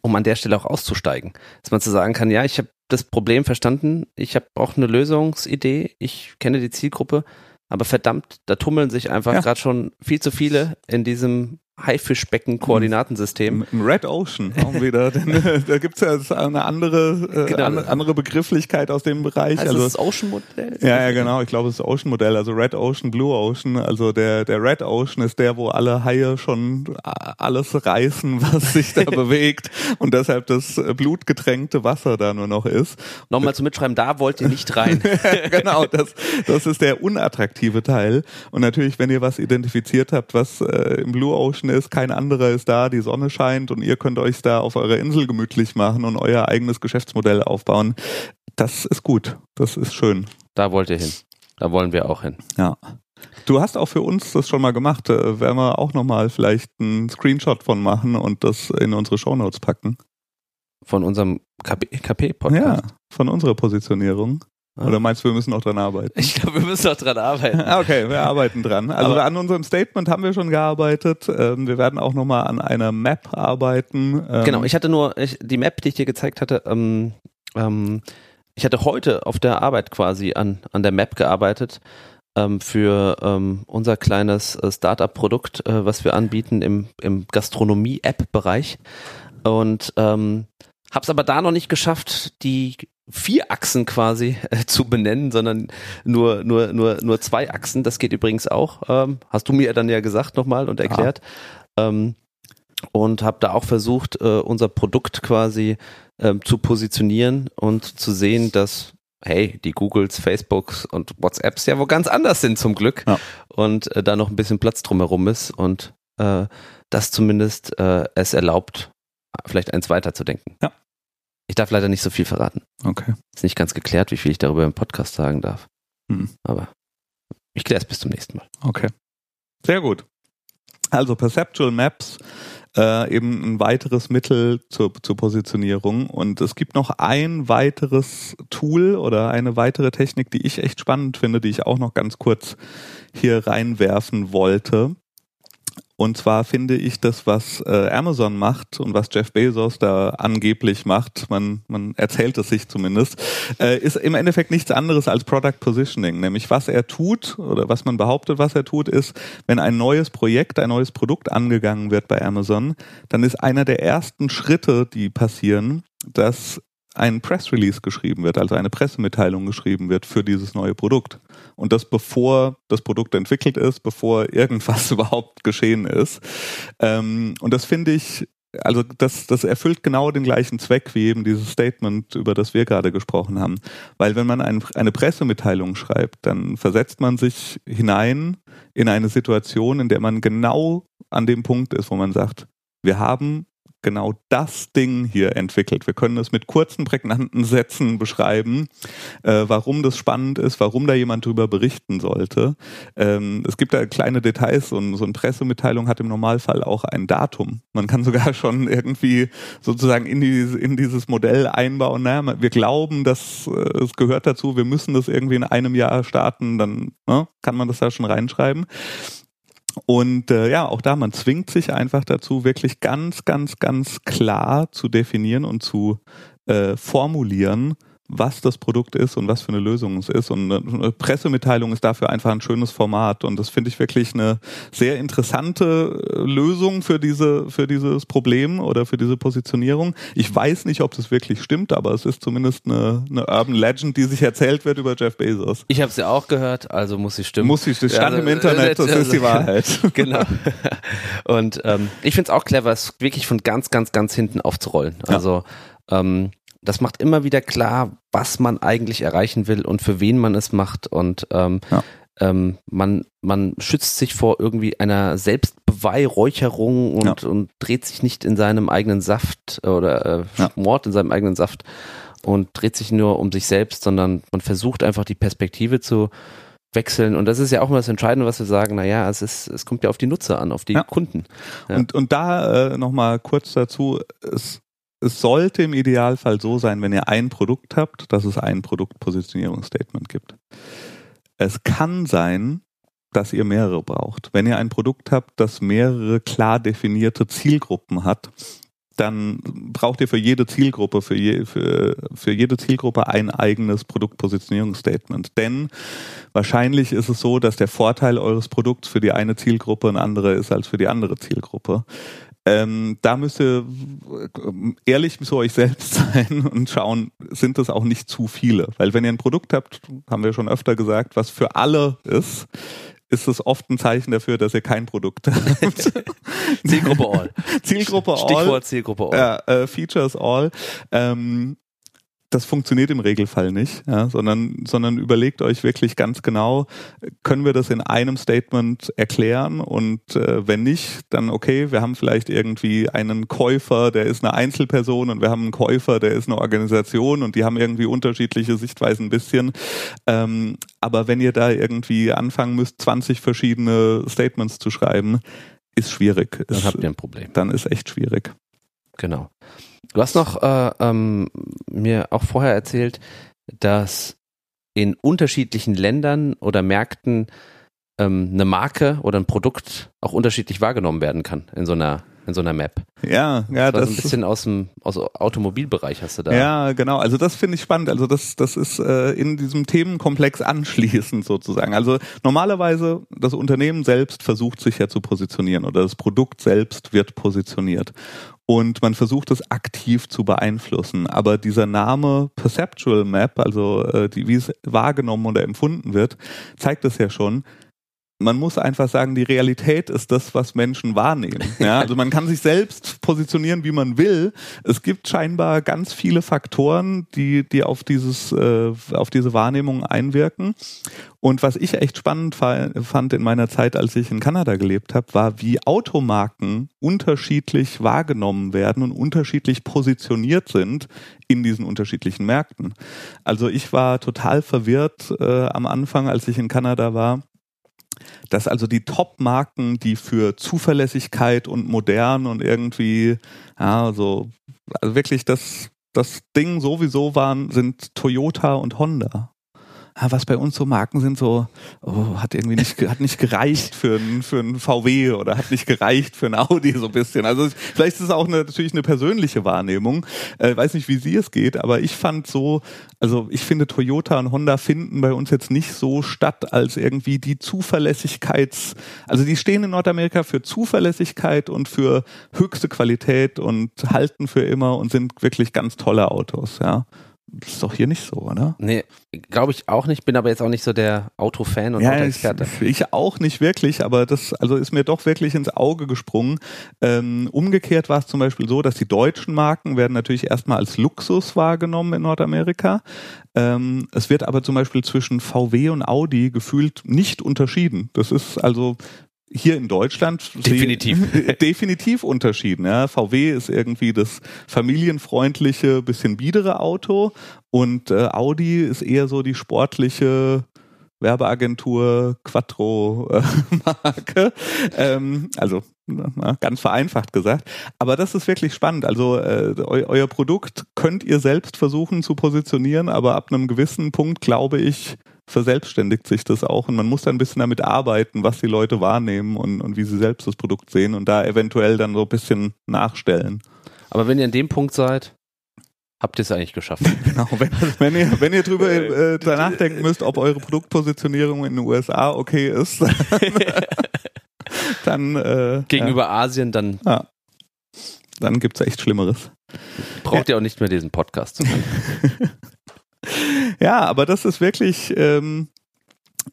um an der Stelle auch auszusteigen. Dass man zu sagen kann, ja, ich habe das Problem verstanden, ich habe auch eine Lösungsidee, ich kenne die Zielgruppe, aber verdammt, da tummeln sich einfach ja. gerade schon viel zu viele in diesem Haifischbecken-Koordinatensystem. Im Red Ocean auch wieder. Denn, äh, da gibt's ja eine andere, äh, genau. andere Begrifflichkeit aus dem Bereich. Also, also das Ocean-Modell? Ja, ja, genau. Ich glaube, es ist das Ocean-Modell. Also Red Ocean, Blue Ocean. Also der, der Red Ocean ist der, wo alle Haie schon alles reißen, was sich da bewegt und deshalb das blutgetränkte Wasser da nur noch ist. Nochmal zum Mitschreiben, da wollt ihr nicht rein. genau, das, das ist der unattraktive Teil. Und natürlich, wenn ihr was identifiziert habt, was äh, im Blue Ocean ist, kein anderer ist da, die Sonne scheint und ihr könnt euch da auf eurer Insel gemütlich machen und euer eigenes Geschäftsmodell aufbauen. Das ist gut, das ist schön. Da wollt ihr hin. Da wollen wir auch hin. Ja. Du hast auch für uns das schon mal gemacht. Äh, werden wir auch nochmal vielleicht einen Screenshot von machen und das in unsere Shownotes packen. Von unserem KP-Podcast? Ja, von unserer Positionierung. Oder meinst du, wir müssen noch dran arbeiten? Ich glaube, wir müssen noch dran arbeiten. okay, wir arbeiten dran. Also Aber an unserem Statement haben wir schon gearbeitet. Ähm, wir werden auch nochmal an einer Map arbeiten. Ähm, genau, ich hatte nur ich, die Map, die ich dir gezeigt hatte, ähm, ähm, ich hatte heute auf der Arbeit quasi an, an der Map gearbeitet ähm, für ähm, unser kleines äh, Startup-Produkt, äh, was wir anbieten im, im Gastronomie-App-Bereich. Und ähm, habe es aber da noch nicht geschafft, die vier Achsen quasi äh, zu benennen, sondern nur nur nur nur zwei Achsen. Das geht übrigens auch. Ähm, hast du mir dann ja gesagt nochmal und erklärt. Ja. Ähm, und habe da auch versucht, äh, unser Produkt quasi ähm, zu positionieren und zu sehen, dass hey, die Googles, Facebooks und WhatsApps ja wo ganz anders sind zum Glück ja. und äh, da noch ein bisschen Platz drumherum ist und äh, das zumindest äh, es erlaubt, vielleicht eins weiterzudenken. Ja. Ich darf leider nicht so viel verraten. Okay. Ist nicht ganz geklärt, wie viel ich darüber im Podcast sagen darf. Hm. Aber ich kläre es bis zum nächsten Mal. Okay. Sehr gut. Also Perceptual Maps, äh, eben ein weiteres Mittel zur, zur Positionierung. Und es gibt noch ein weiteres Tool oder eine weitere Technik, die ich echt spannend finde, die ich auch noch ganz kurz hier reinwerfen wollte. Und zwar finde ich das, was äh, Amazon macht und was Jeff Bezos da angeblich macht, man, man erzählt es sich zumindest, äh, ist im Endeffekt nichts anderes als Product Positioning. Nämlich was er tut oder was man behauptet, was er tut, ist, wenn ein neues Projekt, ein neues Produkt angegangen wird bei Amazon, dann ist einer der ersten Schritte, die passieren, dass ein Press Release geschrieben wird, also eine Pressemitteilung geschrieben wird für dieses neue Produkt. Und das bevor das Produkt entwickelt ist, bevor irgendwas überhaupt geschehen ist. Ähm, und das finde ich, also das, das erfüllt genau den gleichen Zweck wie eben dieses Statement, über das wir gerade gesprochen haben. Weil wenn man ein, eine Pressemitteilung schreibt, dann versetzt man sich hinein in eine Situation, in der man genau an dem Punkt ist, wo man sagt, wir haben genau das Ding hier entwickelt. Wir können es mit kurzen, prägnanten Sätzen beschreiben, äh, warum das spannend ist, warum da jemand drüber berichten sollte. Ähm, es gibt da kleine Details so, so eine Pressemitteilung hat im Normalfall auch ein Datum. Man kann sogar schon irgendwie sozusagen in, die, in dieses Modell einbauen, naja, wir glauben, dass äh, es gehört dazu, wir müssen das irgendwie in einem Jahr starten, dann ne, kann man das da schon reinschreiben. Und äh, ja, auch da, man zwingt sich einfach dazu, wirklich ganz, ganz, ganz klar zu definieren und zu äh, formulieren, was das Produkt ist und was für eine Lösung es ist. Und eine Pressemitteilung ist dafür einfach ein schönes Format. Und das finde ich wirklich eine sehr interessante äh, Lösung für diese, für dieses Problem oder für diese Positionierung. Ich weiß nicht, ob das wirklich stimmt, aber es ist zumindest eine, eine Urban Legend, die sich erzählt wird über Jeff Bezos. Ich habe sie ja auch gehört, also muss sie stimmen. Muss sie, das stand also, im Internet, das also, ist die Wahrheit. genau. Und ähm, ich finde es auch clever, es wirklich von ganz, ganz, ganz hinten aufzurollen. Also ja. ähm, das macht immer wieder klar, was man eigentlich erreichen will und für wen man es macht. Und ähm, ja. ähm, man, man schützt sich vor irgendwie einer Selbstbeweihräucherung und, ja. und dreht sich nicht in seinem eigenen Saft oder äh. Mord in seinem eigenen Saft und dreht sich nur um sich selbst, sondern man versucht einfach die Perspektive zu wechseln. Und das ist ja auch immer das Entscheidende, was wir sagen, naja, es ist, es kommt ja auf die Nutzer an, auf die ja. Kunden. Ja. Und, und da äh, nochmal kurz dazu, es es sollte im Idealfall so sein, wenn ihr ein Produkt habt, dass es ein Produktpositionierungsstatement gibt. Es kann sein, dass ihr mehrere braucht. Wenn ihr ein Produkt habt, das mehrere klar definierte Zielgruppen hat, dann braucht ihr für jede Zielgruppe, für, je, für, für jede Zielgruppe ein eigenes Produktpositionierungsstatement. Denn wahrscheinlich ist es so, dass der Vorteil eures Produkts für die eine Zielgruppe ein anderer ist als für die andere Zielgruppe. Ähm, da müsst ihr äh, ehrlich zu euch selbst sein und schauen, sind das auch nicht zu viele? Weil wenn ihr ein Produkt habt, haben wir schon öfter gesagt, was für alle ist, ist es oft ein Zeichen dafür, dass ihr kein Produkt habt. Zielgruppe All. Zielgruppe All. Stichwort Zielgruppe All. Ja, äh, Features All. Ähm, das funktioniert im Regelfall nicht, ja, sondern, sondern überlegt euch wirklich ganz genau, können wir das in einem Statement erklären und äh, wenn nicht, dann okay, wir haben vielleicht irgendwie einen Käufer, der ist eine Einzelperson und wir haben einen Käufer, der ist eine Organisation und die haben irgendwie unterschiedliche Sichtweisen ein bisschen. Ähm, aber wenn ihr da irgendwie anfangen müsst, 20 verschiedene Statements zu schreiben, ist schwierig. Dann ist, habt ihr ein Problem. Dann ist echt schwierig. Genau. Du hast noch äh, ähm, mir auch vorher erzählt, dass in unterschiedlichen Ländern oder Märkten ähm, eine Marke oder ein Produkt auch unterschiedlich wahrgenommen werden kann in so einer in so einer Map. Ja, ja, Das, das so ein bisschen aus dem aus Automobilbereich hast du da. Ja, genau. Also das finde ich spannend. Also das, das ist äh, in diesem Themenkomplex anschließend sozusagen. Also normalerweise das Unternehmen selbst versucht sich ja zu positionieren oder das Produkt selbst wird positioniert und man versucht es aktiv zu beeinflussen. Aber dieser Name Perceptual Map, also äh, die, wie es wahrgenommen oder empfunden wird, zeigt es ja schon man muss einfach sagen, die Realität ist das, was Menschen wahrnehmen. Ja, also man kann sich selbst positionieren, wie man will. Es gibt scheinbar ganz viele Faktoren, die, die auf dieses, äh, auf diese Wahrnehmung einwirken. Und was ich echt spannend fand in meiner Zeit, als ich in Kanada gelebt habe, war, wie Automarken unterschiedlich wahrgenommen werden und unterschiedlich positioniert sind in diesen unterschiedlichen Märkten. Also ich war total verwirrt äh, am Anfang, als ich in Kanada war dass also die Top-Marken, die für Zuverlässigkeit und modern und irgendwie, ja, so, also wirklich das, das Ding sowieso waren, sind Toyota und Honda was bei uns so Marken sind, so, oh, hat irgendwie nicht, hat nicht gereicht für ein, für ein VW oder hat nicht gereicht für ein Audi so ein bisschen. Also vielleicht ist es auch eine, natürlich eine persönliche Wahrnehmung. Äh, weiß nicht, wie sie es geht, aber ich fand so, also ich finde Toyota und Honda finden bei uns jetzt nicht so statt als irgendwie die Zuverlässigkeits, also die stehen in Nordamerika für Zuverlässigkeit und für höchste Qualität und halten für immer und sind wirklich ganz tolle Autos, ja. Das ist doch hier nicht so, oder? Nee, glaube ich auch nicht, bin aber jetzt auch nicht so der Autofan und ja, Autoexperte. Ich, ich auch nicht wirklich, aber das also ist mir doch wirklich ins Auge gesprungen. Ähm, umgekehrt war es zum Beispiel so, dass die deutschen Marken werden natürlich erstmal als Luxus wahrgenommen in Nordamerika. Ähm, es wird aber zum Beispiel zwischen VW und Audi gefühlt nicht unterschieden. Das ist also hier in Deutschland definitiv definitiv Unterschieden. Ja. VW ist irgendwie das familienfreundliche, bisschen biedere Auto und äh, Audi ist eher so die sportliche Werbeagentur Quattro äh, Marke. Ähm, also na, ganz vereinfacht gesagt. Aber das ist wirklich spannend. Also äh, eu euer Produkt könnt ihr selbst versuchen zu positionieren, aber ab einem gewissen Punkt glaube ich, verselbstständigt sich das auch und man muss dann ein bisschen damit arbeiten, was die Leute wahrnehmen und, und wie sie selbst das Produkt sehen und da eventuell dann so ein bisschen nachstellen. Aber wenn ihr an dem Punkt seid, habt ihr es eigentlich geschafft. genau, wenn, wenn, ihr, wenn ihr drüber äh, nachdenken müsst, ob eure Produktpositionierung in den USA okay ist, dann äh, gegenüber ja. Asien, dann ja. dann gibt's echt Schlimmeres. Braucht ja. ihr auch nicht mehr diesen Podcast zu machen. ja, aber das ist wirklich, ähm,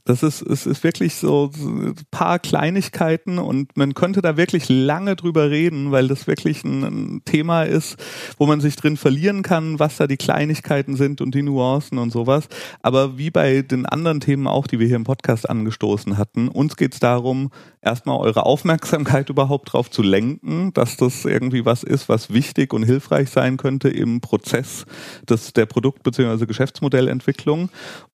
das ist, es ist wirklich so ein paar Kleinigkeiten und man könnte da wirklich lange drüber reden, weil das wirklich ein, ein, Thema ist, wo man sich drin verlieren kann, was da die Kleinigkeiten sind und die Nuancen und sowas. Aber wie bei den anderen Themen auch, die wir hier im Podcast angestoßen hatten, uns geht es darum, erstmal eure Aufmerksamkeit überhaupt darauf zu lenken, dass das irgendwie was ist, was wichtig und hilfreich sein könnte im Prozess des, der Produkt- bzw. Geschäftsmodellentwicklung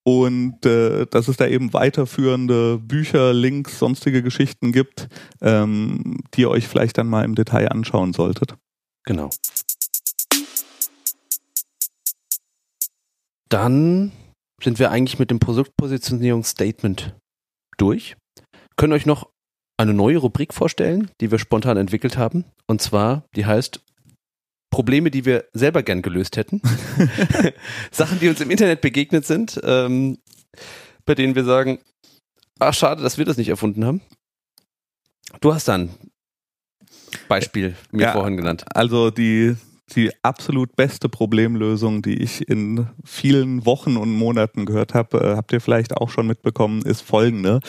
und äh, dass es da eben weiterführende Bücher, Links, sonstige Geschichten gibt, ähm, die ihr euch vielleicht dann mal im Detail anschauen solltet. Genau. Dann sind wir eigentlich mit dem Produktpositionierungsstatement durch. Können euch noch eine neue Rubrik vorstellen, die wir spontan entwickelt haben. Und zwar, die heißt Probleme, die wir selber gern gelöst hätten. Sachen, die uns im Internet begegnet sind, ähm, bei denen wir sagen, ach schade, dass wir das nicht erfunden haben. Du hast dann Beispiel mir ja, vorhin genannt. Also die die absolut beste Problemlösung, die ich in vielen Wochen und Monaten gehört habe, äh, habt ihr vielleicht auch schon mitbekommen, ist folgende.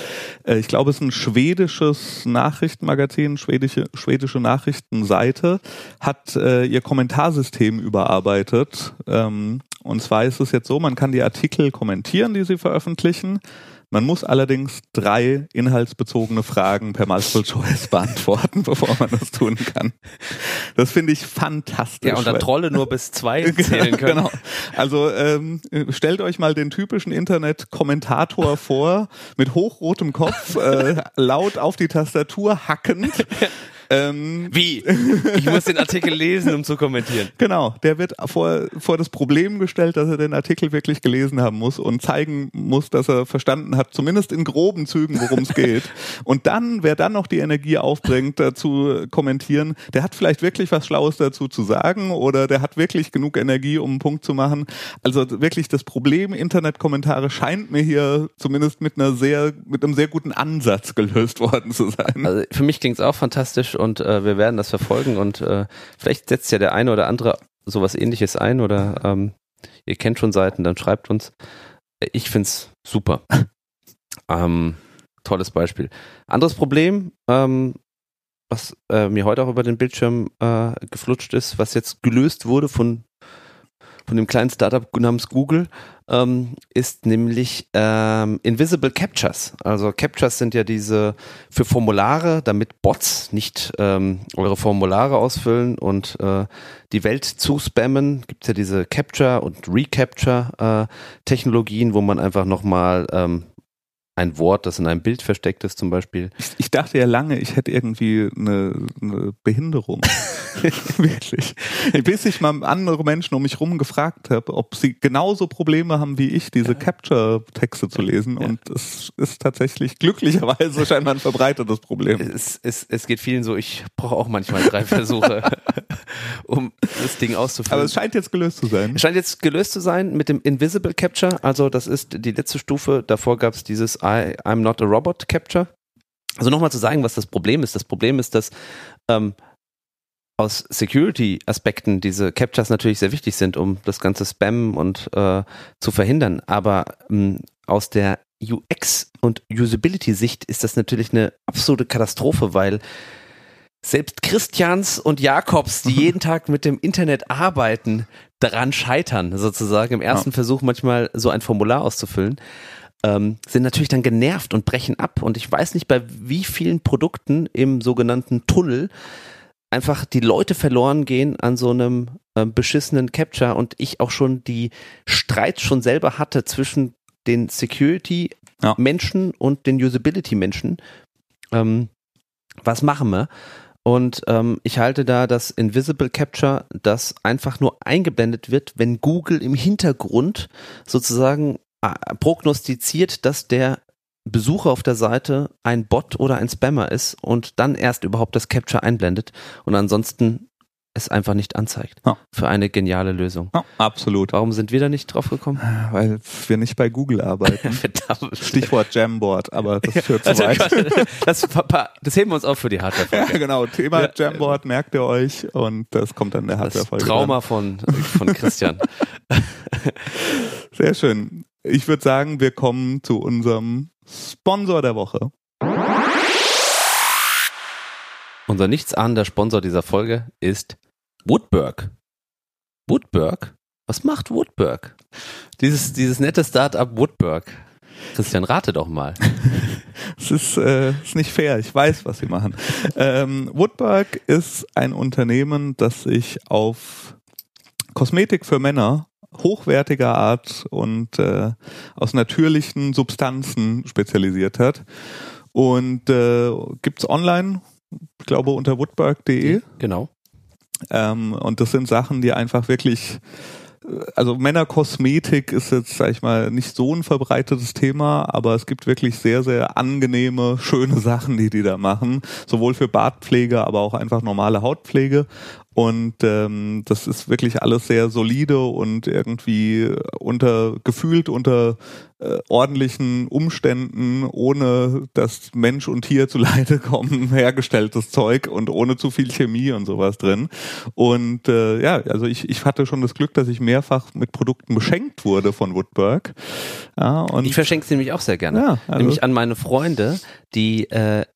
Äh, ich glaube, es ist ein schwedisches Nachrichtenmagazin, schwedische, schwedische Nachrichtenseite, hat äh, ihr Kommentarsystem überarbeitet. Ähm, und zwar ist es jetzt so, man kann die Artikel kommentieren, die sie veröffentlichen. Man muss allerdings drei inhaltsbezogene Fragen per Multiple Choice beantworten, bevor man das tun kann. Das finde ich fantastisch. Ja, und dann Trolle nur bis zwei zählen können. Genau. Also ähm, stellt euch mal den typischen Internet-Kommentator vor, mit hochrotem Kopf, äh, laut auf die Tastatur hackend Ähm, Wie? Ich muss den Artikel lesen, um zu kommentieren. Genau, der wird vor, vor das Problem gestellt, dass er den Artikel wirklich gelesen haben muss und zeigen muss, dass er verstanden hat, zumindest in groben Zügen, worum es geht. Und dann, wer dann noch die Energie aufbringt, dazu kommentieren, der hat vielleicht wirklich was Schlaues dazu zu sagen oder der hat wirklich genug Energie, um einen Punkt zu machen. Also wirklich das Problem Internetkommentare scheint mir hier zumindest mit einer sehr, mit einem sehr guten Ansatz gelöst worden zu sein. Also für mich klingt es auch fantastisch und äh, wir werden das verfolgen und äh, vielleicht setzt ja der eine oder andere sowas ähnliches ein oder ähm, ihr kennt schon Seiten, dann schreibt uns. Ich find's super. ähm, tolles Beispiel. Anderes Problem, ähm, was äh, mir heute auch über den Bildschirm äh, geflutscht ist, was jetzt gelöst wurde von von dem kleinen Startup namens Google, ähm, ist nämlich ähm, Invisible Captures. Also Captures sind ja diese für Formulare, damit Bots nicht ähm, eure Formulare ausfüllen und äh, die Welt zuspammen. Gibt ja diese Capture und Recapture äh, wo man einfach nochmal ähm, ein Wort, das in einem Bild versteckt ist zum Beispiel. Ich, ich dachte ja lange, ich hätte irgendwie eine, eine Behinderung. Wirklich. Bis ich mal andere Menschen um mich rum gefragt habe, ob sie genauso Probleme haben wie ich, diese Capture-Texte zu lesen. Ja. Und es ist tatsächlich glücklicherweise scheinbar ein verbreitetes Problem. Es, es, es geht vielen so, ich brauche auch manchmal drei Versuche, um das Ding auszufüllen. Aber es scheint jetzt gelöst zu sein. Es scheint jetzt gelöst zu sein mit dem Invisible Capture. Also das ist die letzte Stufe. Davor gab es dieses I, I'm not a robot Capture. Also nochmal zu sagen, was das Problem ist. Das Problem ist, dass ähm, aus Security-Aspekten diese Captures natürlich sehr wichtig sind, um das ganze Spam und äh, zu verhindern. Aber ähm, aus der UX- und Usability-Sicht ist das natürlich eine absolute Katastrophe, weil selbst Christians und Jakobs, die jeden Tag mit dem Internet arbeiten, daran scheitern, sozusagen im ersten ja. Versuch manchmal so ein Formular auszufüllen ähm, sind natürlich dann genervt und brechen ab. Und ich weiß nicht, bei wie vielen Produkten im sogenannten Tunnel einfach die Leute verloren gehen an so einem äh, beschissenen Capture und ich auch schon die Streits schon selber hatte zwischen den Security-Menschen ja. und den Usability-Menschen. Ähm, was machen wir? Und ähm, ich halte da das Invisible Capture, das einfach nur eingeblendet wird, wenn Google im Hintergrund sozusagen äh, prognostiziert, dass der Besucher auf der Seite ein Bot oder ein Spammer ist und dann erst überhaupt das Capture einblendet. Und ansonsten es einfach nicht anzeigt. Ja. Für eine geniale Lösung. Ja, absolut. Warum sind wir da nicht drauf gekommen? Weil wir nicht bei Google arbeiten. Stichwort Jamboard, aber das führt zu also, weit. Das, das, heben wir uns auf für die Hardware-Folge. Ja, genau. Thema ja. Jamboard merkt ihr euch und das kommt dann in der Hardware-Folge. Trauma von, von Christian. Sehr schön. Ich würde sagen, wir kommen zu unserem Sponsor der Woche. Unser nichtsahnender Sponsor dieser Folge ist Woodberg. Woodberg? Was macht Woodberg? Dieses, dieses nette Start-up Woodberg. Christian, rate doch mal. Es ist, äh, ist nicht fair. Ich weiß, was sie machen. Ähm, Woodberg ist ein Unternehmen, das sich auf Kosmetik für Männer hochwertiger Art und äh, aus natürlichen Substanzen spezialisiert hat. Und äh, gibt online, glaube unter woodberg.de. Genau. Ähm, und das sind Sachen, die einfach wirklich also Männerkosmetik ist jetzt, sag ich mal, nicht so ein verbreitetes Thema, aber es gibt wirklich sehr, sehr angenehme, schöne Sachen, die die da machen. Sowohl für Bartpflege, aber auch einfach normale Hautpflege. Und ähm, das ist wirklich alles sehr solide und irgendwie unter gefühlt unter äh, ordentlichen Umständen, ohne dass Mensch und Tier zu Leide kommen, hergestelltes Zeug und ohne zu viel Chemie und sowas drin. Und äh, ja, also ich, ich hatte schon das Glück, dass ich mehrfach mit Produkten beschenkt wurde von Woodberg. Ja, und ich verschenke sie nämlich auch sehr gerne. Ja, also nämlich an meine Freunde, die äh,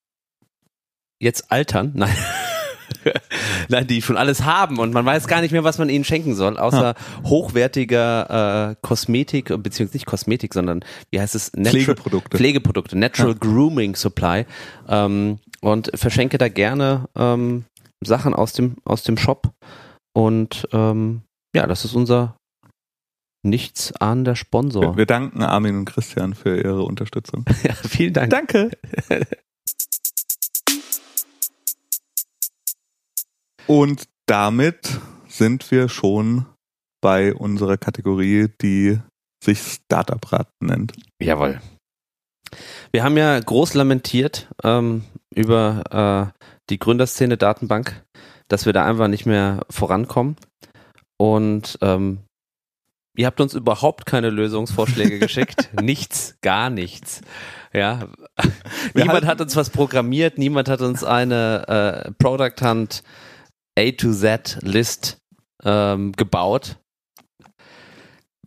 jetzt altern. Nein. Nein, die schon alles haben und man weiß gar nicht mehr, was man ihnen schenken soll, außer ja. hochwertiger äh, Kosmetik, beziehungsweise nicht Kosmetik, sondern wie heißt es? Natural, Pflegeprodukte. Pflegeprodukte, Natural ja. Grooming Supply. Ähm, und verschenke da gerne ähm, Sachen aus dem, aus dem Shop. Und ähm, ja, das ist unser nichts ahnender Sponsor. Wir, wir danken Armin und Christian für ihre Unterstützung. ja, vielen Dank. Danke. Und damit sind wir schon bei unserer Kategorie, die sich Startup-Rat nennt. Jawohl. Wir haben ja groß lamentiert ähm, über äh, die Gründerszene Datenbank, dass wir da einfach nicht mehr vorankommen. Und ähm, ihr habt uns überhaupt keine Lösungsvorschläge geschickt. nichts, gar nichts. Ja, niemand hat uns was programmiert, niemand hat uns eine äh, Product Hunt A to Z List ähm, gebaut.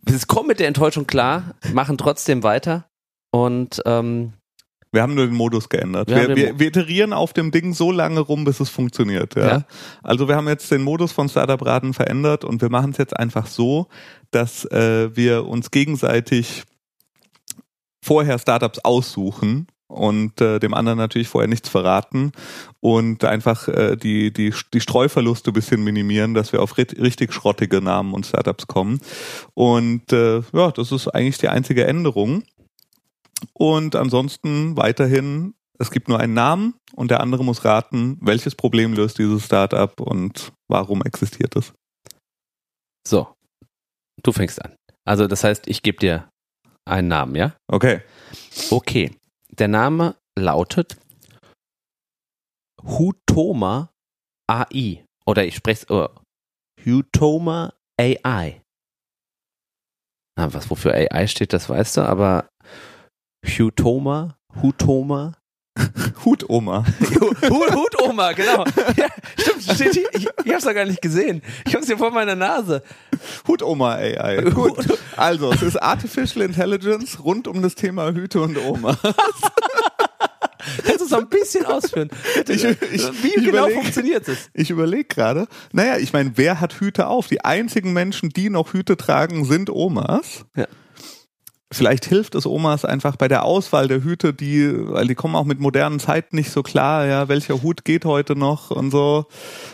Wir kommen mit der Enttäuschung klar, machen trotzdem weiter und ähm, wir haben nur den Modus geändert. Wir, wir, wir, wir, iterieren auf dem Ding so lange rum, bis es funktioniert. Ja? ja. Also wir haben jetzt den Modus von Startup Raten verändert und wir machen es jetzt einfach so, dass äh, wir uns gegenseitig vorher Startups aussuchen und äh, dem anderen natürlich vorher nichts verraten und einfach äh, die, die, die Streuverluste bisschen minimieren, dass wir auf richtig schrottige Namen und Startups kommen. Und äh, ja, das ist eigentlich die einzige Änderung. Und ansonsten weiterhin, es gibt nur einen Namen und der andere muss raten, welches Problem löst dieses Startup und warum existiert es. So, du fängst an. Also das heißt, ich gebe dir einen Namen, ja? Okay. Okay. Der Name lautet Hutoma AI. Oder ich spreche es uh, Hutoma AI. Na, was wofür AI steht, das weißt du, aber Hutoma, Hutoma, Hutoma. Hutoma, genau. Ja, stimmt, steht hier. Ich, ich hab's doch gar nicht gesehen. Ich hab's hier vor meiner Nase. Hutoma AI. Gut. Also, es ist Artificial Intelligence rund um das Thema Hüte und Oma. Kannst du es ein bisschen ausführen? Ich, ich, Wie genau überleg, funktioniert es? Ich überlege gerade. Naja, ich meine, wer hat Hüte auf? Die einzigen Menschen, die noch Hüte tragen, sind Omas. Ja vielleicht hilft es Omas einfach bei der Auswahl der Hüte, die, weil die kommen auch mit modernen Zeiten nicht so klar, ja, welcher Hut geht heute noch und so.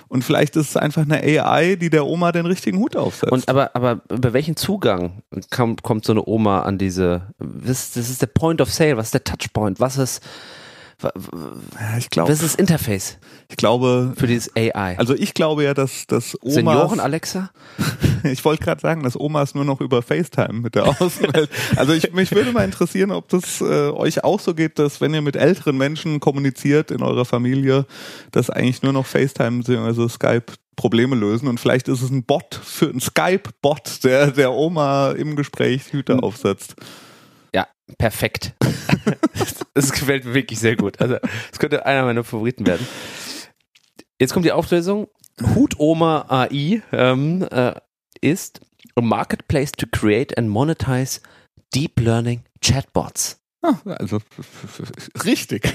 Und vielleicht ist es einfach eine AI, die der Oma den richtigen Hut aufsetzt. Und aber, aber über welchen Zugang kommt, kommt so eine Oma an diese, das, das ist der Point of Sale, was ist der Touchpoint, was ist, ich glaube. Das ist das Interface. Ich glaube. Für dieses AI. Also ich glaube ja, dass, dass Omas. Senioren Alexa? ich wollte gerade sagen, dass Omas nur noch über FaceTime mit der Außenwelt. also ich, mich würde mal interessieren, ob das äh, euch auch so geht, dass wenn ihr mit älteren Menschen kommuniziert in eurer Familie, dass eigentlich nur noch FaceTime bzw. Skype Probleme lösen und vielleicht ist es ein Bot für ein Skype-Bot, der der Oma im Gespräch Hüte aufsetzt. Perfekt. das gefällt mir wirklich sehr gut. Also, es könnte einer meiner Favoriten werden. Jetzt kommt die Auflösung. Hutoma AI ähm, äh, ist a marketplace to create and monetize deep learning chatbots. Ah, also richtig.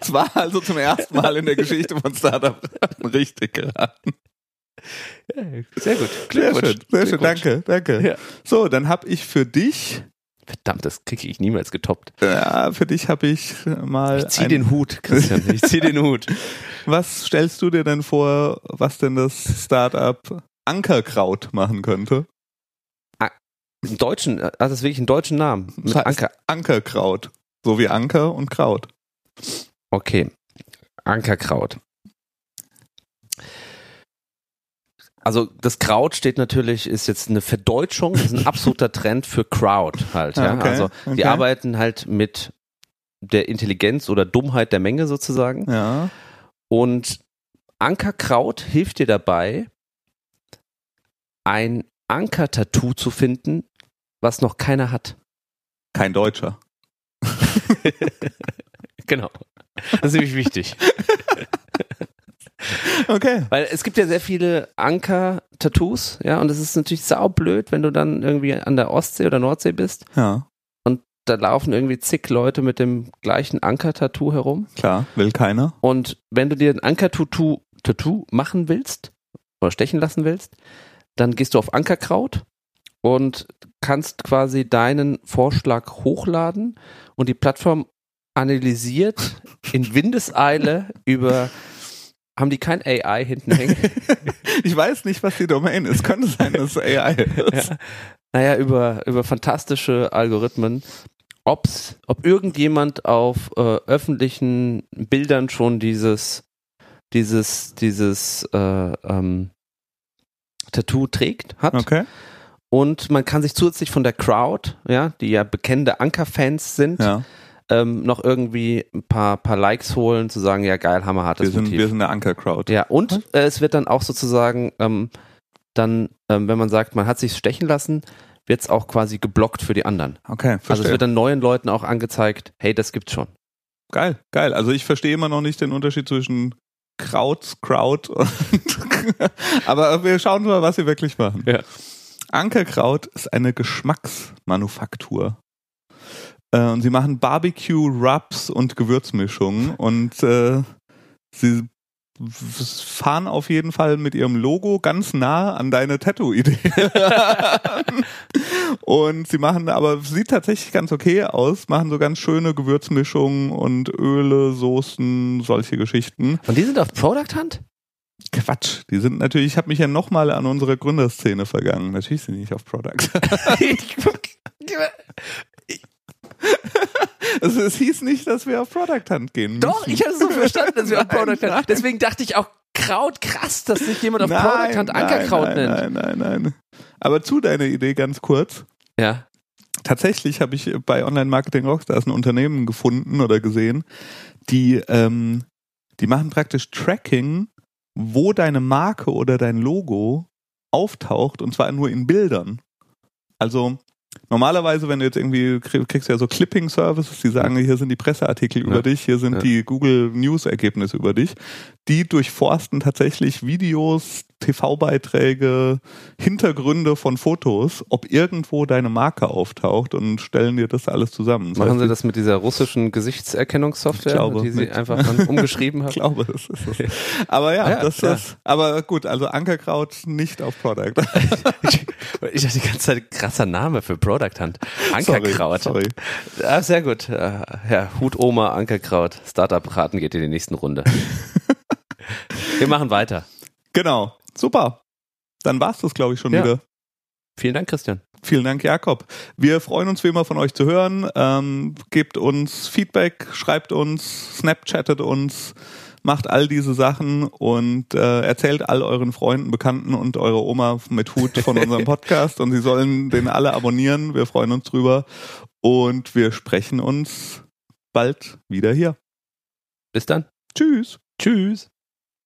Es war also zum ersten Mal in der Geschichte von Startup richtig geraten. Sehr gut. Sehr schön, sehr schön. Danke, danke. Ja. So, dann habe ich für dich Verdammt, das kriege ich niemals getoppt. Ja, für dich habe ich mal. Ich zieh den Hut, Christian. Ich zieh den Hut. Was stellst du dir denn vor, was denn das Startup Ankerkraut machen könnte? Im deutschen, also das ist wirklich ein deutschen Namen. Mit das heißt Anker. Ankerkraut. So wie Anker und Kraut. Okay. Ankerkraut. Also das Kraut steht natürlich, ist jetzt eine Verdeutschung, ist ein absoluter Trend für Crowd halt. Ja? Okay, also die okay. arbeiten halt mit der Intelligenz oder Dummheit der Menge sozusagen. Ja. Und Ankerkraut hilft dir dabei, ein Anker-Tattoo zu finden, was noch keiner hat. Kein Deutscher. genau. Das ist nämlich wichtig. Okay. Weil es gibt ja sehr viele Anker-Tattoos, ja, und es ist natürlich saublöd, wenn du dann irgendwie an der Ostsee oder Nordsee bist. Ja. Und da laufen irgendwie zig Leute mit dem gleichen Anker-Tattoo herum. Klar, will keiner. Und wenn du dir ein Anker-Tattoo Tattoo machen willst oder stechen lassen willst, dann gehst du auf Ankerkraut und kannst quasi deinen Vorschlag hochladen und die Plattform analysiert in Windeseile über haben die kein AI hinten hängen? ich weiß nicht, was die Domain ist. Könnte sein, dass es AI ist. Ja. Naja, über, über fantastische Algorithmen. Ob's, ob irgendjemand auf äh, öffentlichen Bildern schon dieses dieses, dieses äh, ähm, Tattoo trägt, hat. Okay. Und man kann sich zusätzlich von der Crowd, ja, die ja bekennende Anker-Fans sind, Ja. Ähm, noch irgendwie ein paar, paar Likes holen, zu sagen, ja geil, hammerhartes Wir sind, Motiv. wir sind eine Anker-Crowd. Ja, und äh, es wird dann auch sozusagen, ähm, dann, ähm, wenn man sagt, man hat sich stechen lassen, wird es auch quasi geblockt für die anderen. Okay, Also es verstehe. wird dann neuen Leuten auch angezeigt, hey, das gibt's schon. geil, geil. Also ich verstehe immer noch nicht den Unterschied zwischen Krauts, Kraut und aber wir schauen mal, was sie wirklich machen. Ja. Ankerkraut ist eine Geschmacksmanufaktur. Äh, und sie machen Barbecue, Rubs und Gewürzmischungen und äh, sie fahren auf jeden Fall mit ihrem Logo ganz nah an deine Tattoo-Idee. und sie machen aber, sieht tatsächlich ganz okay aus, machen so ganz schöne Gewürzmischungen und Öle, Soßen, solche Geschichten. Und die sind auf Product Hunt? Quatsch, die sind natürlich, ich habe mich ja nochmal an unsere Gründerszene vergangen. Natürlich sind die nicht auf Product. Also es hieß nicht, dass wir auf Product Hunt gehen. Doch, müssen. ich hatte so verstanden, dass wir auf Product. Hunt. Deswegen dachte ich auch, Kraut, krass, dass sich jemand auf nein, Product Hunt Ankerkraut nein, nennt. Nein, nein, nein. Aber zu deiner Idee ganz kurz. Ja. Tatsächlich habe ich bei Online Marketing Rockstars ein Unternehmen gefunden oder gesehen, die, ähm, die machen praktisch Tracking, wo deine Marke oder dein Logo auftaucht und zwar nur in Bildern. Also normalerweise, wenn du jetzt irgendwie krieg- kriegst ja so Clipping Services, die sagen, hier sind die Presseartikel Ja. über dich, hier sind Ja. die Google News Ergebnisse über dich. Die durchforsten tatsächlich Videos, TV-Beiträge, Hintergründe von Fotos, ob irgendwo deine Marke auftaucht und stellen dir das alles zusammen. Das Machen heißt, sie das mit dieser russischen Gesichtserkennungssoftware, Ich glaube, die sie mit- einfach dann umgeschrieben Ich haben? glaube, das ist es. Aber ja, Ja, das ja. ist, aber gut, also Ankerkraut nicht auf Product. Ich hatte die ganze Zeit krasser Name für Product Hunt. Ankerkraut. Sorry, sorry. Ah, sehr gut. Äh, Ja, Hut Oma, Ankerkraut. Startup-Raten geht in die nächsten Runde. Wir machen weiter. Genau. Super. Dann war's das, glaube ich, schon Ja. wieder. Vielen Dank, Christian. Vielen Dank, Jakob. Wir freuen uns wie immer von euch zu hören. Ähm, gebt uns Feedback, schreibt uns, Snapchattet uns, macht all diese Sachen und äh, erzählt all euren Freunden, Bekannten und eurer Oma mit Hut von unserem Podcast und sie sollen den alle abonnieren. Wir freuen uns drüber und wir sprechen uns bald wieder hier. Bis dann. Tschüss. Tschüss.